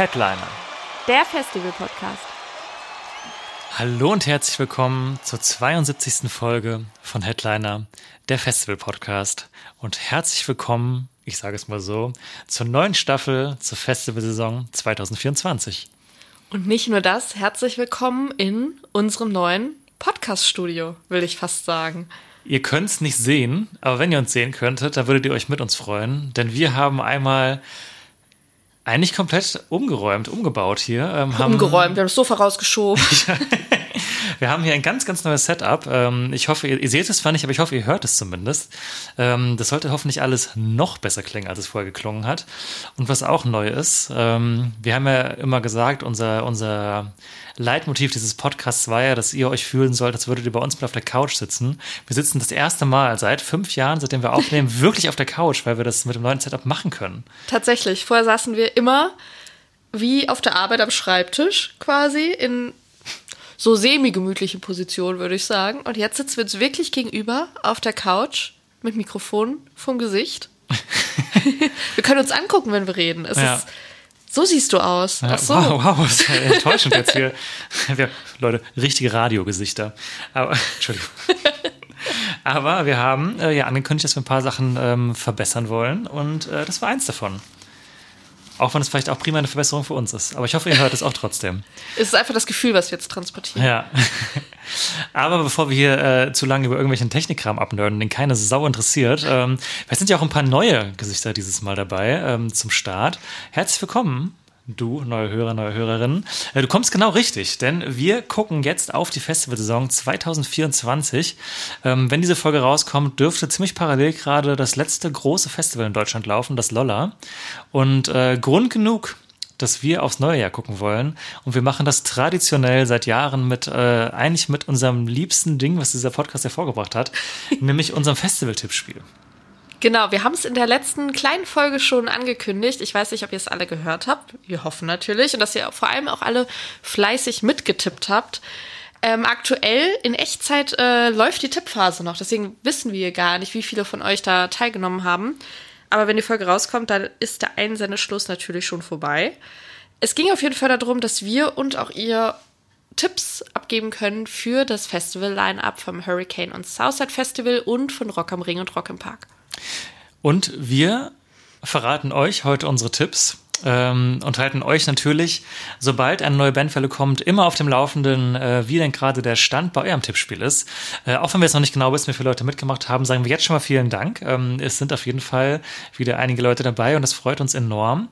Headliner. Der Festival-Podcast. Hallo und herzlich willkommen zur 72. Folge von Headliner, der Festival-Podcast. Und herzlich willkommen, ich sage es mal so, zur neuen Staffel zur Festivalsaison 2024. Und nicht nur das, herzlich willkommen in unserem neuen Podcast-Studio, will ich fast sagen. Ihr könnt es nicht sehen, aber wenn ihr uns sehen könntet, dann würdet ihr euch mit uns freuen, denn wir haben einmal eigentlich komplett umgeräumt, umgebaut hier. Ähm, haben Umgeräumt, wir haben das Sofa rausgeschoben. Wir haben hier ein ganz, ganz neues Setup. Ähm, ich hoffe, ihr, ihr seht es zwar nicht, aber ich hoffe, ihr hört es zumindest. Ähm, das sollte hoffentlich alles noch besser klingen, als es vorher geklungen hat. Und was auch neu ist, ähm, wir haben ja immer gesagt, unser, unser Leitmotiv dieses Podcasts war ja, dass ihr euch fühlen sollt, als würdet ihr bei uns mal auf der Couch sitzen. Wir sitzen das erste Mal seit fünf Jahren, seitdem wir aufnehmen, wirklich auf der Couch, weil wir das mit dem neuen Setup machen können. Tatsächlich, vorher saßen wir immer wie auf der Arbeit am Schreibtisch quasi in so semi-gemütliche Position, würde ich sagen. Und jetzt sitzen wir uns wirklich gegenüber auf der Couch mit Mikrofon vom Gesicht. wir können uns angucken, wenn wir reden. Es Ja. ist, so siehst du aus. Ach so. Wow, wow, das ist ja enttäuschend jetzt hier. Wir, Leute, richtige Radiogesichter. Aber, Entschuldigung. Aber wir haben äh, ja angekündigt, dass wir ein paar Sachen ähm, verbessern wollen und äh, das war eins davon. Auch wenn es vielleicht auch prima eine Verbesserung für uns ist. Aber ich hoffe, ihr hört es auch trotzdem. Es ist einfach das Gefühl, was wir jetzt transportieren. Ja. Aber bevor wir hier äh, zu lange über irgendwelchen Technikkram abnörden, den keine Sau interessiert, ähm, vielleicht sind ja auch ein paar neue Gesichter dieses Mal dabei ähm, zum Start. Herzlich willkommen. Du, neue Hörer, neue Hörerinnen. Äh, Du kommst genau richtig, denn wir gucken jetzt auf die Festivalsaison 2024. Ähm, wenn diese Folge rauskommt, dürfte ziemlich parallel gerade das letzte große Festival in Deutschland laufen, das Lolla. Und äh, Grund genug, dass wir aufs neue Jahr gucken wollen. Und wir machen das traditionell seit Jahren mit, äh, eigentlich mit unserem liebsten Ding, was dieser Podcast hervorgebracht hat, nämlich unserem Festival-Tippspiel. Genau, wir haben es in der letzten kleinen Folge schon angekündigt. Ich weiß nicht, ob ihr es alle gehört habt. Wir hoffen natürlich. Und dass ihr vor allem auch alle fleißig mitgetippt habt. Ähm, aktuell in Echtzeit äh, läuft die Tippphase noch. Deswegen wissen wir gar nicht, wie viele von euch da teilgenommen haben. Aber wenn die Folge rauskommt, dann ist der Einsendeschluss natürlich schon vorbei. Es ging auf jeden Fall darum, dass wir und auch ihr Tipps abgeben können für das Festival-Line-Up vom Hurricane und Southside Festival und von Rock am Ring und Rock im Park. Und wir verraten euch heute unsere Tipps ähm, und halten euch natürlich, sobald eine neue Bandwelle kommt, immer auf dem Laufenden, äh, wie denn gerade der Stand bei eurem Tippspiel ist. Äh, auch wenn wir jetzt noch nicht genau wissen, wie viele Leute mitgemacht haben, sagen wir jetzt schon mal vielen Dank. Ähm, es sind auf jeden Fall wieder einige Leute dabei und das freut uns enorm.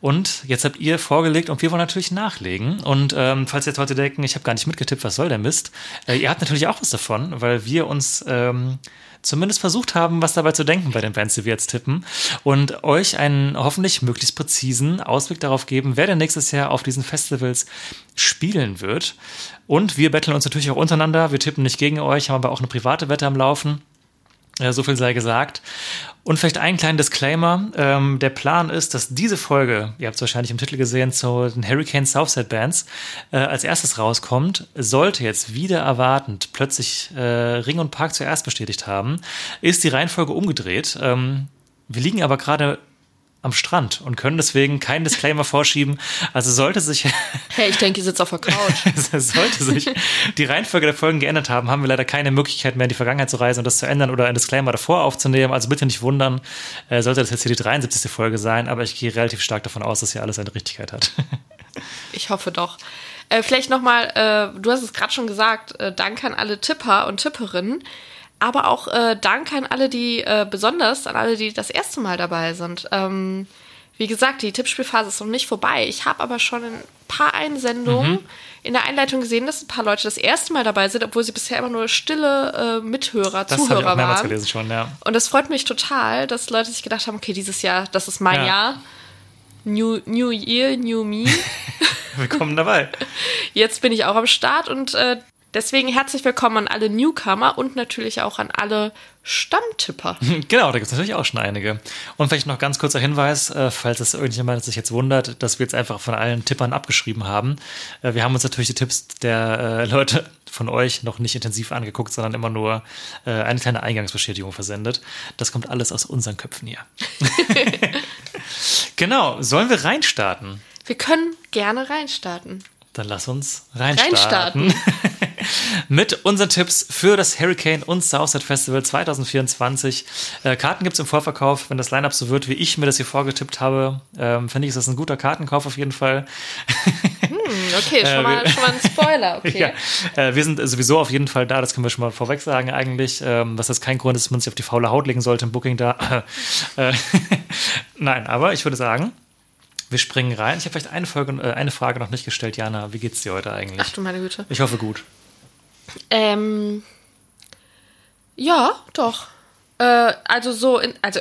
Und jetzt habt ihr vorgelegt und wir wollen natürlich nachlegen. Und ähm, falls ihr jetzt heute denken, ich habe gar nicht mitgetippt, was soll der Mist? Äh, ihr habt natürlich auch was davon, weil wir uns ähm, zumindest versucht haben, was dabei zu denken bei den Bands, die wir jetzt tippen und euch einen hoffentlich möglichst präzisen Ausblick darauf geben, wer denn nächstes Jahr auf diesen Festivals spielen wird. Und wir betteln uns natürlich auch untereinander. Wir tippen nicht gegen euch, haben aber auch eine private Wette am Laufen. Äh, So viel sei gesagt. Und vielleicht einen kleinen Disclaimer. Ähm, der Plan ist, dass diese Folge, ihr habt es wahrscheinlich im Titel gesehen, zu den Hurricane Southside Bands äh, als erstes rauskommt. Sollte jetzt wieder erwartend plötzlich äh, Ring und Park zuerst bestätigt haben, ist die Reihenfolge umgedreht. Ähm, wir liegen aber gerade am Strand und können deswegen keinen Disclaimer vorschieben. Also sollte sich Hey, ich denke, ihr sitzt auf der Couch. sollte sich die Reihenfolge der Folgen geändert haben, haben wir leider keine Möglichkeit mehr, in die Vergangenheit zu reisen und das zu ändern oder ein Disclaimer davor aufzunehmen. Also bitte nicht wundern, äh, sollte das jetzt hier die 73. Folge sein, aber ich gehe relativ stark davon aus, dass hier alles eine Richtigkeit hat. Ich hoffe doch. Äh, vielleicht nochmal, äh, du hast es gerade schon gesagt, äh, Dank an alle Tipper und Tipperinnen, aber auch äh, Dank an alle, die, äh, besonders an alle, die das erste Mal dabei sind. Ähm, wie gesagt, die Tippspielphase ist noch nicht vorbei. Ich habe aber schon ein paar Einsendungen in der Einleitung gesehen, dass ein paar Leute das erste Mal dabei sind, obwohl sie bisher immer nur stille äh, Mithörer, Das habe ich Zuhörer auch waren. gelesen schon, ja. Und das freut mich total, dass Leute sich gedacht haben, okay, dieses Jahr, das ist mein Ja. Jahr. New, New Year, New Me. Willkommen dabei. Jetzt bin ich auch am Start und äh, deswegen herzlich willkommen an alle Newcomer und natürlich auch an alle Stammtipper. Genau, da gibt es natürlich auch schon einige. Und vielleicht noch ganz kurzer Hinweis, äh, falls es irgendjemand sich jetzt wundert, dass wir jetzt einfach von allen Tippern abgeschrieben haben. Äh, wir haben uns natürlich die Tipps der äh, Leute von euch noch nicht intensiv angeguckt, sondern immer nur eine kleine Eingangsbestätigung versendet. Das kommt alles aus unseren Köpfen hier. genau, sollen wir reinstarten? Wir können gerne reinstarten. Dann lass uns reinstarten. reinstarten. Mit unseren Tipps für das Hurricane und Southside Festival 2024. Äh, Karten gibt es im Vorverkauf. Wenn das Line-Up so wird, wie ich mir das hier vorgetippt habe, ähm, finde ich, ist das ein guter Kartenkauf auf jeden Fall. Hm, okay, schon, mal, schon mal ein Spoiler. Okay. ja, äh, wir sind sowieso auf jeden Fall da, das können wir schon mal vorweg sagen eigentlich. Ähm, was das kein Grund ist, dass man sich auf die faule Haut legen sollte im Booking da. Äh, Nein, aber ich würde sagen, wir springen rein. Ich habe vielleicht eine, Folge, äh, eine Frage noch nicht gestellt. Jana, wie geht's dir heute eigentlich? Ach du meine Güte. Ich hoffe gut. Ähm, ja, doch. Äh, also so, in, also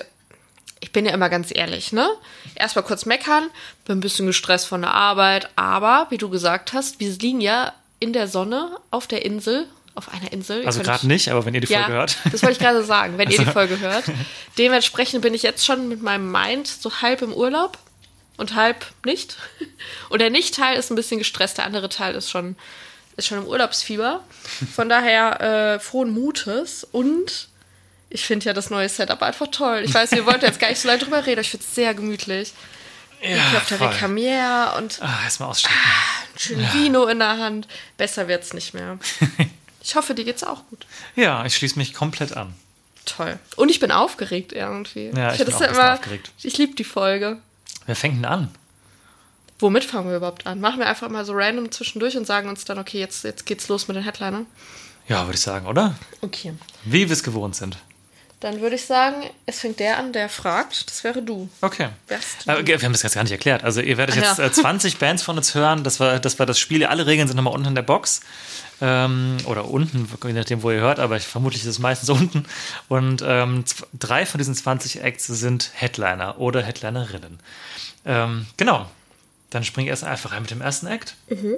ich bin ja immer ganz ehrlich, ne? Erstmal kurz meckern, bin ein bisschen gestresst von der Arbeit, aber wie du gesagt hast, wir liegen ja in der Sonne auf der Insel, auf einer Insel. Also gerade nicht, aber wenn ihr die Folge ja, hört. Das wollte ich gerade sagen, wenn also. ihr die Folge hört. Dementsprechend bin ich jetzt schon mit meinem Mind so halb im Urlaub und halb nicht. Und der Nicht-Teil ist ein bisschen gestresst, der andere Teil ist schon ist schon im Urlaubsfieber. Von daher äh, frohen Mutes und ich finde ja das neue Setup einfach toll. Ich weiß, wir wollten jetzt gar nicht so lange drüber reden, aber ich finde es sehr gemütlich. Ja, ich auf der Recamier und ah, erstmal aussteigen. Ah, ein schön ja. Vino in der Hand. Besser wird's nicht mehr. Ich hoffe, dir geht's auch gut. Ja, ich schließe mich komplett an. Toll. Und ich bin aufgeregt irgendwie. Ja, ich, ich bin auch immer, aufgeregt. Ich liebe die Folge. Wer fängt denn an? Womit fangen wir überhaupt an? Machen wir einfach mal so random zwischendurch und sagen uns dann, okay, jetzt, jetzt geht's los mit den Headlinern? Ja, würde ich sagen, oder? Okay. Wie wir es gewohnt sind. Dann würde ich sagen, es fängt der an, der fragt. Das wäre du. Okay. du? Äh, wir haben das jetzt gar nicht erklärt. Also ihr werdet jetzt ja. 20 Bands von uns hören. Das war, das war das Spiel. Alle Regeln sind nochmal unten in der Box. Ähm, oder unten, je nachdem, wo ihr hört, aber ich, vermutlich ist es meistens unten. Und ähm, drei von diesen 20 Acts sind Headliner oder Headlinerinnen. Ähm, genau. Dann spring erst einfach rein mit dem ersten Act. Mhm.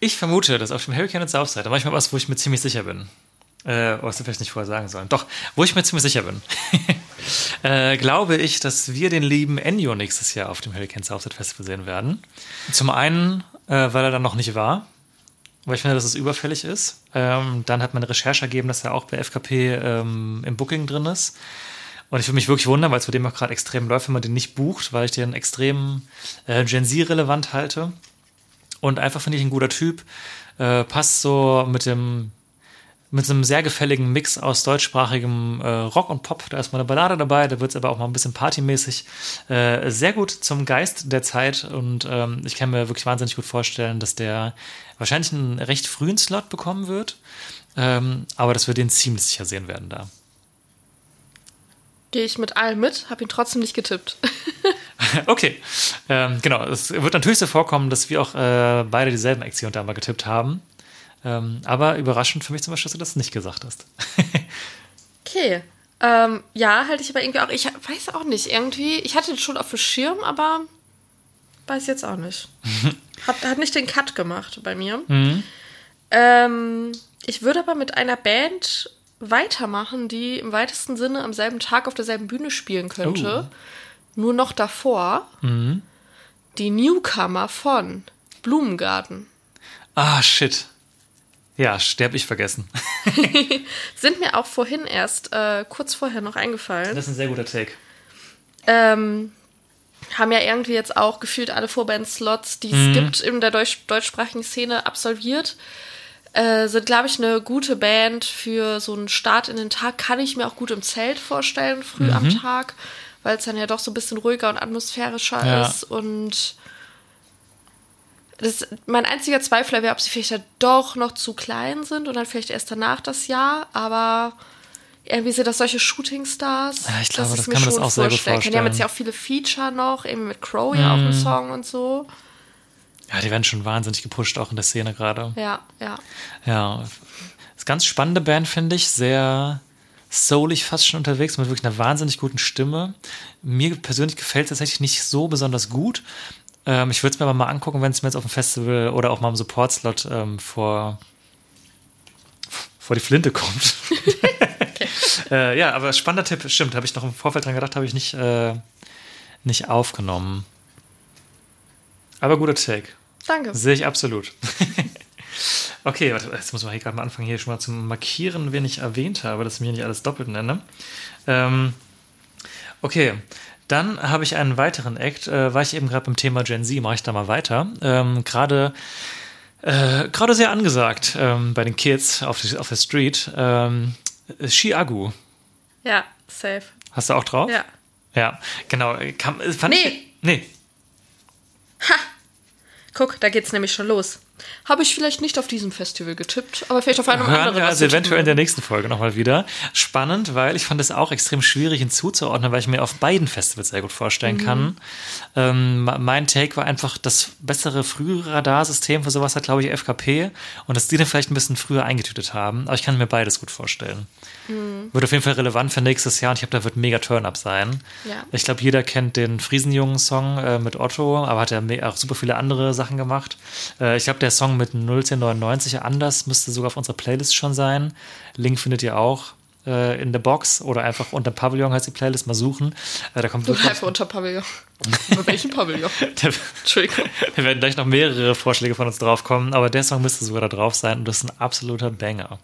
Ich vermute, dass auf dem Hurricane und Southside, da mache ich mal was, wo ich mir ziemlich sicher bin. Äh, was wir vielleicht nicht vorher sagen sollen. Doch, wo ich mir ziemlich sicher bin. äh, glaube ich, dass wir den lieben Ennio nächstes Jahr auf dem Hurricane Southside Festival sehen werden. Zum einen, äh, weil er dann noch nicht war, weil ich finde, dass es überfällig ist. Ähm, dann hat meine Recherche ergeben, dass er auch bei FKP ähm, im Booking drin ist. Und ich würde mich wirklich wundern, weil es bei dem auch gerade extrem läuft, wenn man den nicht bucht, weil ich den extrem äh, Gen Z-relevant halte. Und einfach finde ich ein guter Typ. Äh, passt so mit dem mit einem sehr gefälligen Mix aus deutschsprachigem äh, Rock und Pop. Da ist mal eine Ballade dabei, da wird es aber auch mal ein bisschen partymäßig. Äh, sehr gut zum Geist der Zeit und ähm, ich kann mir wirklich wahnsinnig gut vorstellen, dass der wahrscheinlich einen recht frühen Slot bekommen wird, ähm, aber dass wir den ziemlich sicher sehen werden da. Gehe ich mit allem mit, habe ihn trotzdem nicht getippt. okay, ähm, genau. Es wird natürlich so vorkommen, dass wir auch äh, beide dieselben Aktionen da mal getippt haben. Ähm, aber überraschend für mich zum Beispiel, dass du das nicht gesagt hast. okay. Ähm, ja, halte ich aber irgendwie auch. Ich weiß auch nicht. Irgendwie, ich hatte den schon auf dem Schirm, aber weiß jetzt auch nicht. hat, hat nicht den Cut gemacht bei mir. Mhm. Ähm, ich würde aber mit einer Band weitermachen, die im weitesten Sinne am selben Tag auf derselben Bühne spielen könnte. Oh. Nur noch davor mhm. die Newcomer von Blumengarten. Ah, shit. Ja, sterb ich vergessen. Sind mir auch vorhin erst, äh, kurz vorher noch eingefallen. Das ist ein sehr guter Take. Ähm, haben ja irgendwie jetzt auch gefühlt alle Vorband-Slots, die es mhm. gibt in der deutsch deutschsprachigen Szene, absolviert. Äh, sind, glaube ich, eine gute Band für so einen Start in den Tag. Kann ich mir auch gut im Zelt vorstellen, früh mhm. am Tag, weil es dann ja doch so ein bisschen ruhiger und atmosphärischer ja. ist. Und das, mein einziger Zweifel wäre, ob sie vielleicht ja doch noch zu klein sind und dann vielleicht erst danach das Jahr. Aber irgendwie sind das solche Shooting-Stars. Ja, ich glaube, das kann man das auch sehr gut vorstellen. Die haben jetzt ja auch viele Feature noch, eben mit Crow ja mhm. auch einen Song und so. Ja, die werden schon wahnsinnig gepusht, auch in der Szene gerade. Ja, ja. Ja. Das ist ganz spannende Band, finde ich. Sehr soulig fast schon unterwegs, mit wirklich einer wahnsinnig guten Stimme. Mir persönlich gefällt es tatsächlich nicht so besonders gut. Ähm, ich würde es mir aber mal angucken, wenn es mir jetzt auf dem Festival oder auch mal im Support-Slot ähm, vor, vor die Flinte kommt. äh, ja, aber spannender Tipp, stimmt. Habe ich noch im Vorfeld dran gedacht, habe ich nicht, äh, nicht aufgenommen. Aber guter Take. Danke. Sehe ich absolut. okay, warte, jetzt muss man hier gerade mal anfangen, hier schon mal zu markieren, wen ich erwähnt habe, dass ich mir nicht alles doppelt nenne. Ähm, okay, dann habe ich einen weiteren Act, äh, war ich eben gerade beim Thema Gen Z, mache ich da mal weiter. Ähm, gerade äh, gerade sehr angesagt ähm, bei den Kids auf, die, auf der Street. Ähm, Shiagu. Ja, safe. Hast du auch drauf? Ja. Ja, genau. Kam, fand Nee. Ich, nee. Guck, da geht's nämlich schon los. Habe ich vielleicht nicht auf diesem Festival getippt, aber vielleicht auf einem Hören anderen. wir also tippen eventuell in der nächsten Folge nochmal wieder. Spannend, weil ich fand es auch extrem schwierig hinzuzuordnen, weil ich mir auf beiden Festivals sehr gut vorstellen Mhm. kann. Ähm, mein Take war einfach, das bessere frühere Radarsystem für sowas hat, glaube ich, FKP und dass die dann vielleicht ein bisschen früher eingetütet haben. Aber ich kann mir beides gut vorstellen. Mhm. Wird auf jeden Fall relevant für nächstes Jahr und ich glaube, da wird mega Turn-Up sein. Ja. Ich glaube, jeder kennt den Friesenjungen-Song äh, mit Otto, aber hat ja me- auch super viele andere Sachen gemacht. Äh, ich glaube, der Song mit 01099 anders müsste sogar auf unserer Playlist schon sein. Link findet ihr auch äh, in der Box oder einfach unter Pavillon heißt die Playlist mal suchen. Äh, da kommt wirklich. einfach unter Pavillon. Unter welchem Pavillon? Da, Entschuldigung. da werden gleich noch mehrere Vorschläge von uns draufkommen, aber der Song müsste sogar da drauf sein und das ist ein absoluter Banger.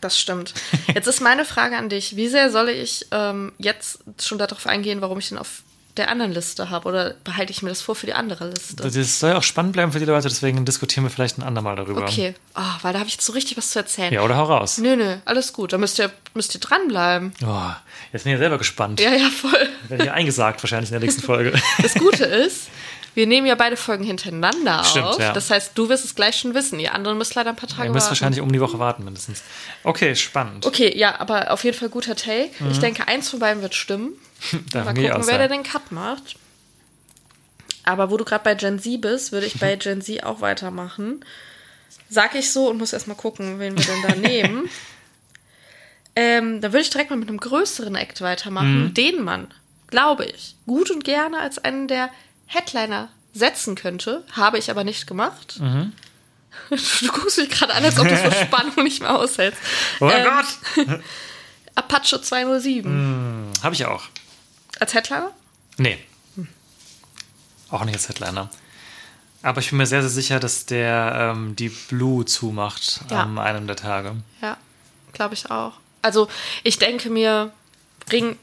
Das stimmt. Jetzt ist meine Frage an dich. Wie sehr soll ich ähm, jetzt schon darauf eingehen, warum ich den auf der anderen Liste habe? Oder behalte ich mir das vor für die andere Liste? Das soll ja auch spannend bleiben für die Leute, deswegen diskutieren wir vielleicht ein andermal darüber. Okay. Ah, weil da habe ich jetzt so richtig was zu erzählen. Ja, oder hau raus. Nö, nö, alles gut. Da müsst ihr, müsst ihr dranbleiben. Oh, jetzt bin ich ja selber gespannt. Ja, ja, voll. Werde hier eingesagt wahrscheinlich in der nächsten Folge. Das Gute ist, wir nehmen ja beide Folgen hintereinander Stimmt, auf. ja. Das heißt, du wirst es gleich schon wissen. Ihr anderen müsst leider ein paar Tage Ihr müsst warten. wahrscheinlich um die Woche warten mindestens. Okay, spannend. Okay, ja, aber auf jeden Fall guter Take. Mhm. Ich denke, eins von beiden wird stimmen. Mal gucken, wer da den Cut macht. Aber wo du gerade bei Gen Z bist, würde ich bei Gen Z auch weitermachen. Sag ich so und muss erstmal gucken, wen wir denn da nehmen. Ähm, da würde ich direkt mal mit einem größeren Act weitermachen, Mhm. den man, glaube ich, gut und gerne als einen der Headliner setzen könnte. Habe ich aber nicht gemacht. Mhm. Du guckst mich gerade an, als ob du so Spannung nicht mehr aushältst. Oh mein Ähm, Gott! Apache 207. Habe ich auch. Als Headliner? Nee. Auch nicht als Headliner. Aber ich bin mir sehr, sehr sicher, dass der ähm, die Blue zumacht Ja. am einem der Tage. Ja, glaube ich auch. Also, ich denke mir, Ring.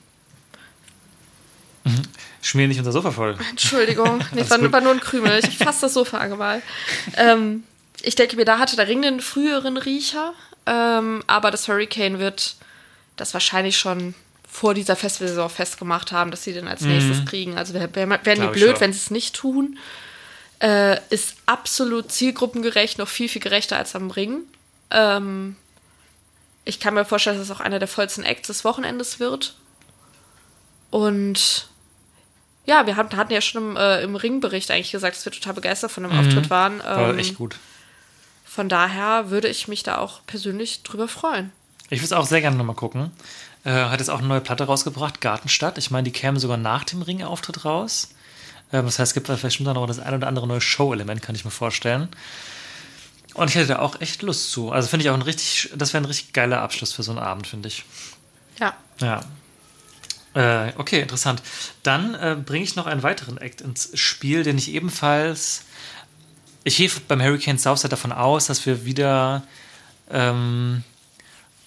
Schmier nicht unser Sofa voll. Entschuldigung, Alles war, war nur ein Krümel. Ich hab fast das Sofa angemalt. Ähm, ich denke mir, da hatte der Ring den früheren Riecher. Ähm, aber das Hurricane wird das wahrscheinlich schon vor dieser Festivalsaison festgemacht haben, dass sie den als nächstes kriegen. Also wär- wär- wären die Mhm. Ich blöd, wenn sie es nicht tun. Äh, ist absolut zielgruppengerecht, noch viel, viel gerechter als am Ring. Ähm, ich kann mir vorstellen, dass es auch einer der vollsten Acts des Wochenendes wird. Und ja, wir hatten, hatten ja schon im, äh, im Ringbericht eigentlich gesagt, dass wir total begeistert von dem Auftritt waren. Mhm. War Ähm, echt gut. Von daher würde ich mich da auch persönlich drüber freuen. Ich würde es auch sehr gerne nochmal gucken. Äh, hat jetzt auch eine neue Platte rausgebracht, Gartenstadt. Ich meine, die kämen sogar nach dem Ringauftritt raus. Ähm, das heißt, es gibt da vielleicht bestimmt auch noch das ein oder andere neue Show-Element, kann ich mir vorstellen. Und ich hätte da auch echt Lust zu. Also finde ich auch ein richtig, das wäre ein richtig geiler Abschluss für so einen Abend, finde ich. Ja. Ja. Äh, okay, interessant. Dann äh, bringe ich noch einen weiteren Act ins Spiel, den ich ebenfalls. Ich gehe beim Hurricane Southside davon aus, dass wir wieder ähm,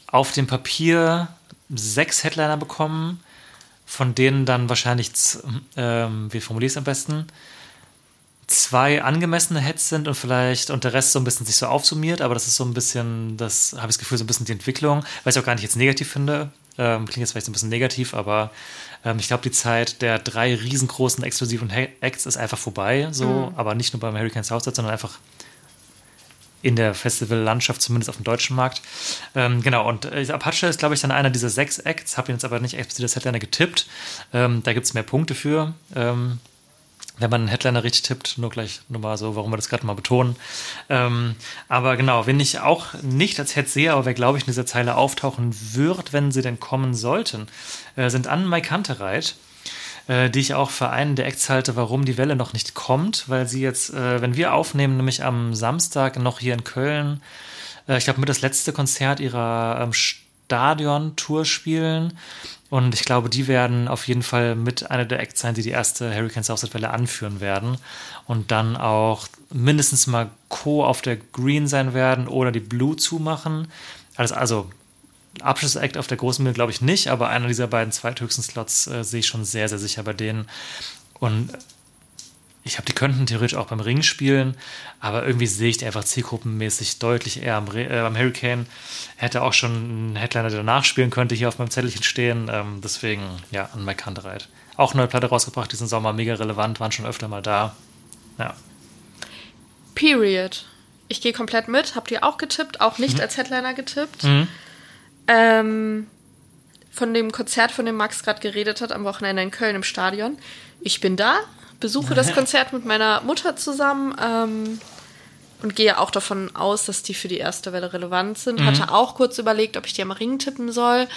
auf dem Papier sechs Headliner bekommen, von denen dann wahrscheinlich, ähm, wie formuliere ich es am besten, zwei angemessene Heads sind und vielleicht und der Rest so ein bisschen sich so aufsummiert, aber das ist so ein bisschen, das habe ich das Gefühl, so ein bisschen die Entwicklung, was ich auch gar nicht jetzt negativ finde. Ähm, klingt jetzt vielleicht so ein bisschen negativ, aber ähm, ich glaube, die Zeit der drei riesengroßen exklusiven Acts ist einfach vorbei, so, aber nicht nur beim Hurricane Southside, sondern einfach in der Festivallandschaft, zumindest auf dem deutschen Markt. Ähm, genau, und äh, Apache ist, glaube ich, dann einer dieser sechs Acts, habe ihn jetzt aber nicht explizit als Headliner getippt. Ähm, da gibt es mehr Punkte für. Ähm, wenn man einen Headliner richtig tippt, nur gleich nur mal so, warum wir das gerade mal betonen. Ähm, aber genau, wenn ich auch nicht als Head sehe, aber wer glaube ich in dieser Zeile auftauchen wird, wenn sie denn kommen sollten, äh, sind Anne Mai Kantereit, äh, die ich auch für einen der Acts halte, warum die Welle noch nicht kommt, weil sie jetzt, äh, wenn wir aufnehmen, nämlich am Samstag noch hier in Köln, äh, ich glaube, mit das letzte Konzert ihrer ähm, Stadion-Tour spielen. Und ich glaube, die werden auf jeden Fall mit einer der Acts sein, die die erste Hurricane Southside-Welle anführen werden. Und dann auch mindestens mal Co. auf der Green sein werden oder die Blue zumachen. Also, also Abschlussakt auf der großen Bühne glaube ich nicht, aber einer dieser beiden zweithöchsten Slots äh, sehe ich schon sehr, sehr sicher bei denen. Und ich habe die könnten theoretisch auch beim Ring spielen, aber irgendwie sehe ich die einfach zielgruppenmäßig deutlich eher am, äh, beim Hurricane. Hätte auch schon einen Headliner, der danach spielen könnte, hier auf meinem Zettelchen stehen. Ähm, deswegen, ja, an Mike Kantereit. Auch neue Platte rausgebracht diesen Sommer, mega relevant, waren schon öfter mal da. Ja. Period. Ich gehe komplett mit. Habt ihr auch getippt? Auch nicht mhm. als Headliner getippt? Mhm. Ähm, von dem Konzert, von dem Max gerade geredet hat, am Wochenende in Köln im Stadion. Ich bin da, besuche das Konzert mit meiner Mutter zusammen ähm, und gehe auch davon aus, dass die für die erste Welle relevant sind. Mhm. Hatte auch kurz überlegt, ob ich die am Ring tippen soll.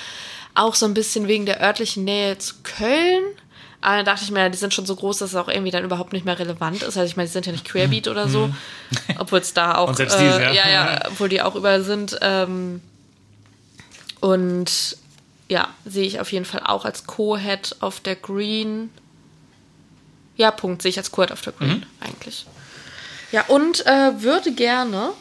Auch so ein bisschen wegen der örtlichen Nähe zu Köln. Aber dann dachte ich mir, die sind schon so groß, dass es auch irgendwie dann überhaupt nicht mehr relevant ist. Also ich meine, die sind ja nicht Querbeat oder so. Mhm. Obwohl es da auch. Äh, die, ja. ja, ja, obwohl die auch überall sind. Ähm, und ja, sehe ich auf jeden Fall auch als Co-Head auf der Green ja, Punkt, sehe ich als Kurt auf der Grün, mhm. eigentlich. Ja, und äh, würde gerne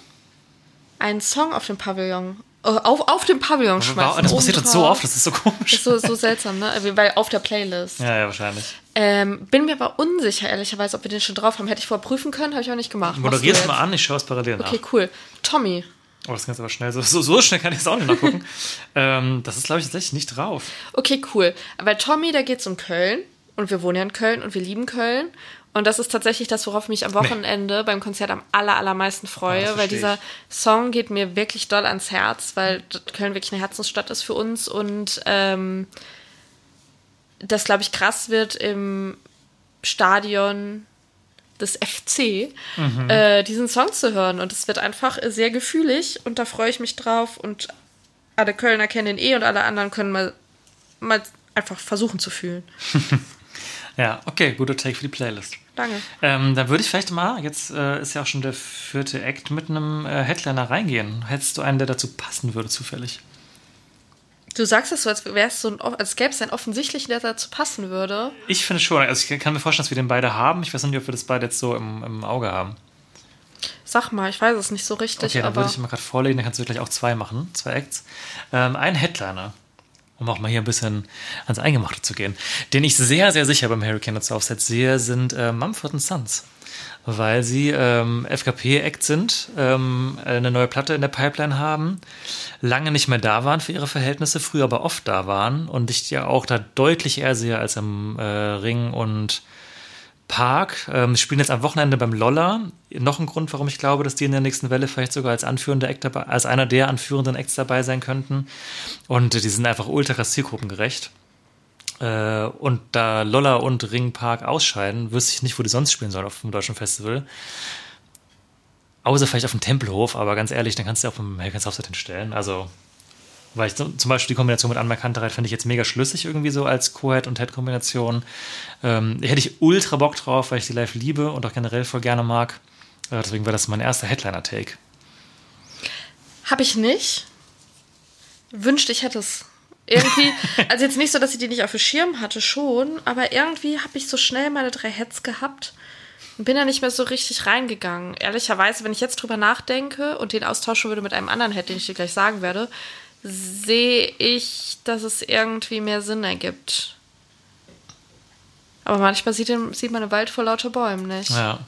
einen Song auf dem Pavillon äh, auf, auf dem Pavillon schmeißen. Das passiert uns so oft, das ist so komisch. Ist so, so seltsam, ne? Weil auf der Playlist. Ja, ja, wahrscheinlich. Ähm, bin mir aber unsicher, ehrlicherweise, ob wir den schon drauf haben. Hätte ich vorher prüfen können, habe ich auch nicht gemacht. Moderier es mal an, ich schaue es parallel nach. Okay, cool. Tommy. Oh, das geht aber schnell. So, so, so schnell kann ich es auch nicht nachgucken. ähm, das ist, glaube ich, tatsächlich nicht drauf. Okay, cool. Bei Tommy, da geht es um Köln. Und wir wohnen ja in Köln und wir lieben Köln. Und das ist tatsächlich das, worauf ich mich am Wochenende nee. beim Konzert am aller, allermeisten freue, ja, weil dieser Song geht mir wirklich doll ans Herz, weil Köln wirklich eine Herzensstadt ist für uns und ähm, das, glaube ich, krass wird im Stadion des FC, mhm. äh, diesen Song zu hören. Und es wird einfach sehr gefühlig und da freue ich mich drauf. Und alle Kölner kennen ihn eh und alle anderen können mal, mal einfach versuchen zu fühlen. Ja, okay, guter Take für die Playlist. Danke. Ähm, dann würde ich vielleicht mal, jetzt äh, ist ja auch schon der vierte Act, mit einem äh, Headliner reingehen. Hättest du einen, der dazu passen würde, zufällig? Du sagst es so, als, wär's so ein, als gäbe es einen offensichtlichen, der dazu passen würde. Ich finde schon. Also ich kann mir vorstellen, dass wir den beide haben. Ich weiß nicht, ob wir das beide jetzt so im, im Auge haben. Sag mal, ich weiß es nicht so richtig. Okay, dann würde ich mal gerade vorlegen, dann kannst du gleich auch zwei machen, zwei Acts. Ähm, ein Headliner um auch mal hier ein bisschen ans Eingemachte zu gehen, den ich sehr, sehr sicher beim Hurricane dazu Offset sehe, sind äh, Mumford Sons. Weil sie ähm, FKP-Act sind, ähm, eine neue Platte in der Pipeline haben, lange nicht mehr da waren für ihre Verhältnisse, früher aber oft da waren und ich ja auch da deutlich eher sehe als am äh, Ring und Park. Ähm, spielen jetzt am Wochenende beim Lolla. Noch ein Grund, warum ich glaube, dass die in der nächsten Welle vielleicht sogar als anführender Act dabei, als einer der anführenden Acts dabei sein könnten. Und die sind einfach ultra zielgruppengerecht. Äh, und da Lolla und Ring Park ausscheiden, wüsste ich nicht, wo die sonst spielen sollen auf dem deutschen Festival. Außer vielleicht auf dem Tempelhof, aber ganz ehrlich, dann kannst du auch beim Hellkens Offset hinstellen. Also weil ich zum Beispiel die Kombination mit Anmerkantereit finde ich jetzt mega schlüssig irgendwie so als Co-Head und Head-Kombination. Ähm, hätte ich ultra Bock drauf, weil ich die live liebe und auch generell voll gerne mag. Äh, deswegen war das mein erster Headliner-Take. Habe ich nicht. Wünschte, ich hätte es. Irgendwie, also jetzt nicht so, dass ich die nicht auf dem Schirm hatte, schon, aber irgendwie habe ich so schnell meine drei Heads gehabt und bin da nicht mehr so richtig reingegangen. Ehrlicherweise, wenn ich jetzt drüber nachdenke und den austauschen würde mit einem anderen Head, den ich dir gleich sagen werde, sehe ich, dass es irgendwie mehr Sinn ergibt. Aber manchmal sieht, sieht man einen Wald vor lauter Bäumen nicht. Ja.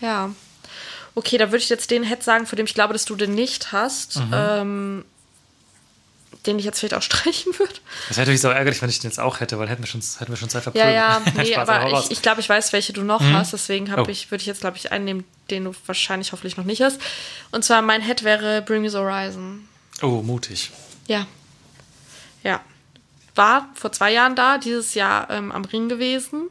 Ja. Okay, da würde ich jetzt den Head sagen, von dem ich glaube, dass du den nicht hast. Mhm. Ähm, den ich jetzt vielleicht auch streichen würde. Das wäre natürlich so ärgerlich, wenn ich den jetzt auch hätte, weil hätten wir schon, hätten wir schon Zeit verprügelt. Ja, ja, nee, Spaß, aber ich, ich glaube, ich weiß, welche du noch mhm. hast. Deswegen oh. ich, würde ich jetzt, glaube ich, einen nehmen, den du wahrscheinlich hoffentlich noch nicht hast. Und zwar mein Head wäre Bring Me the Horizon. Oh, mutig. Ja. Ja. War vor zwei Jahren da, dieses Jahr ähm, am Ring gewesen.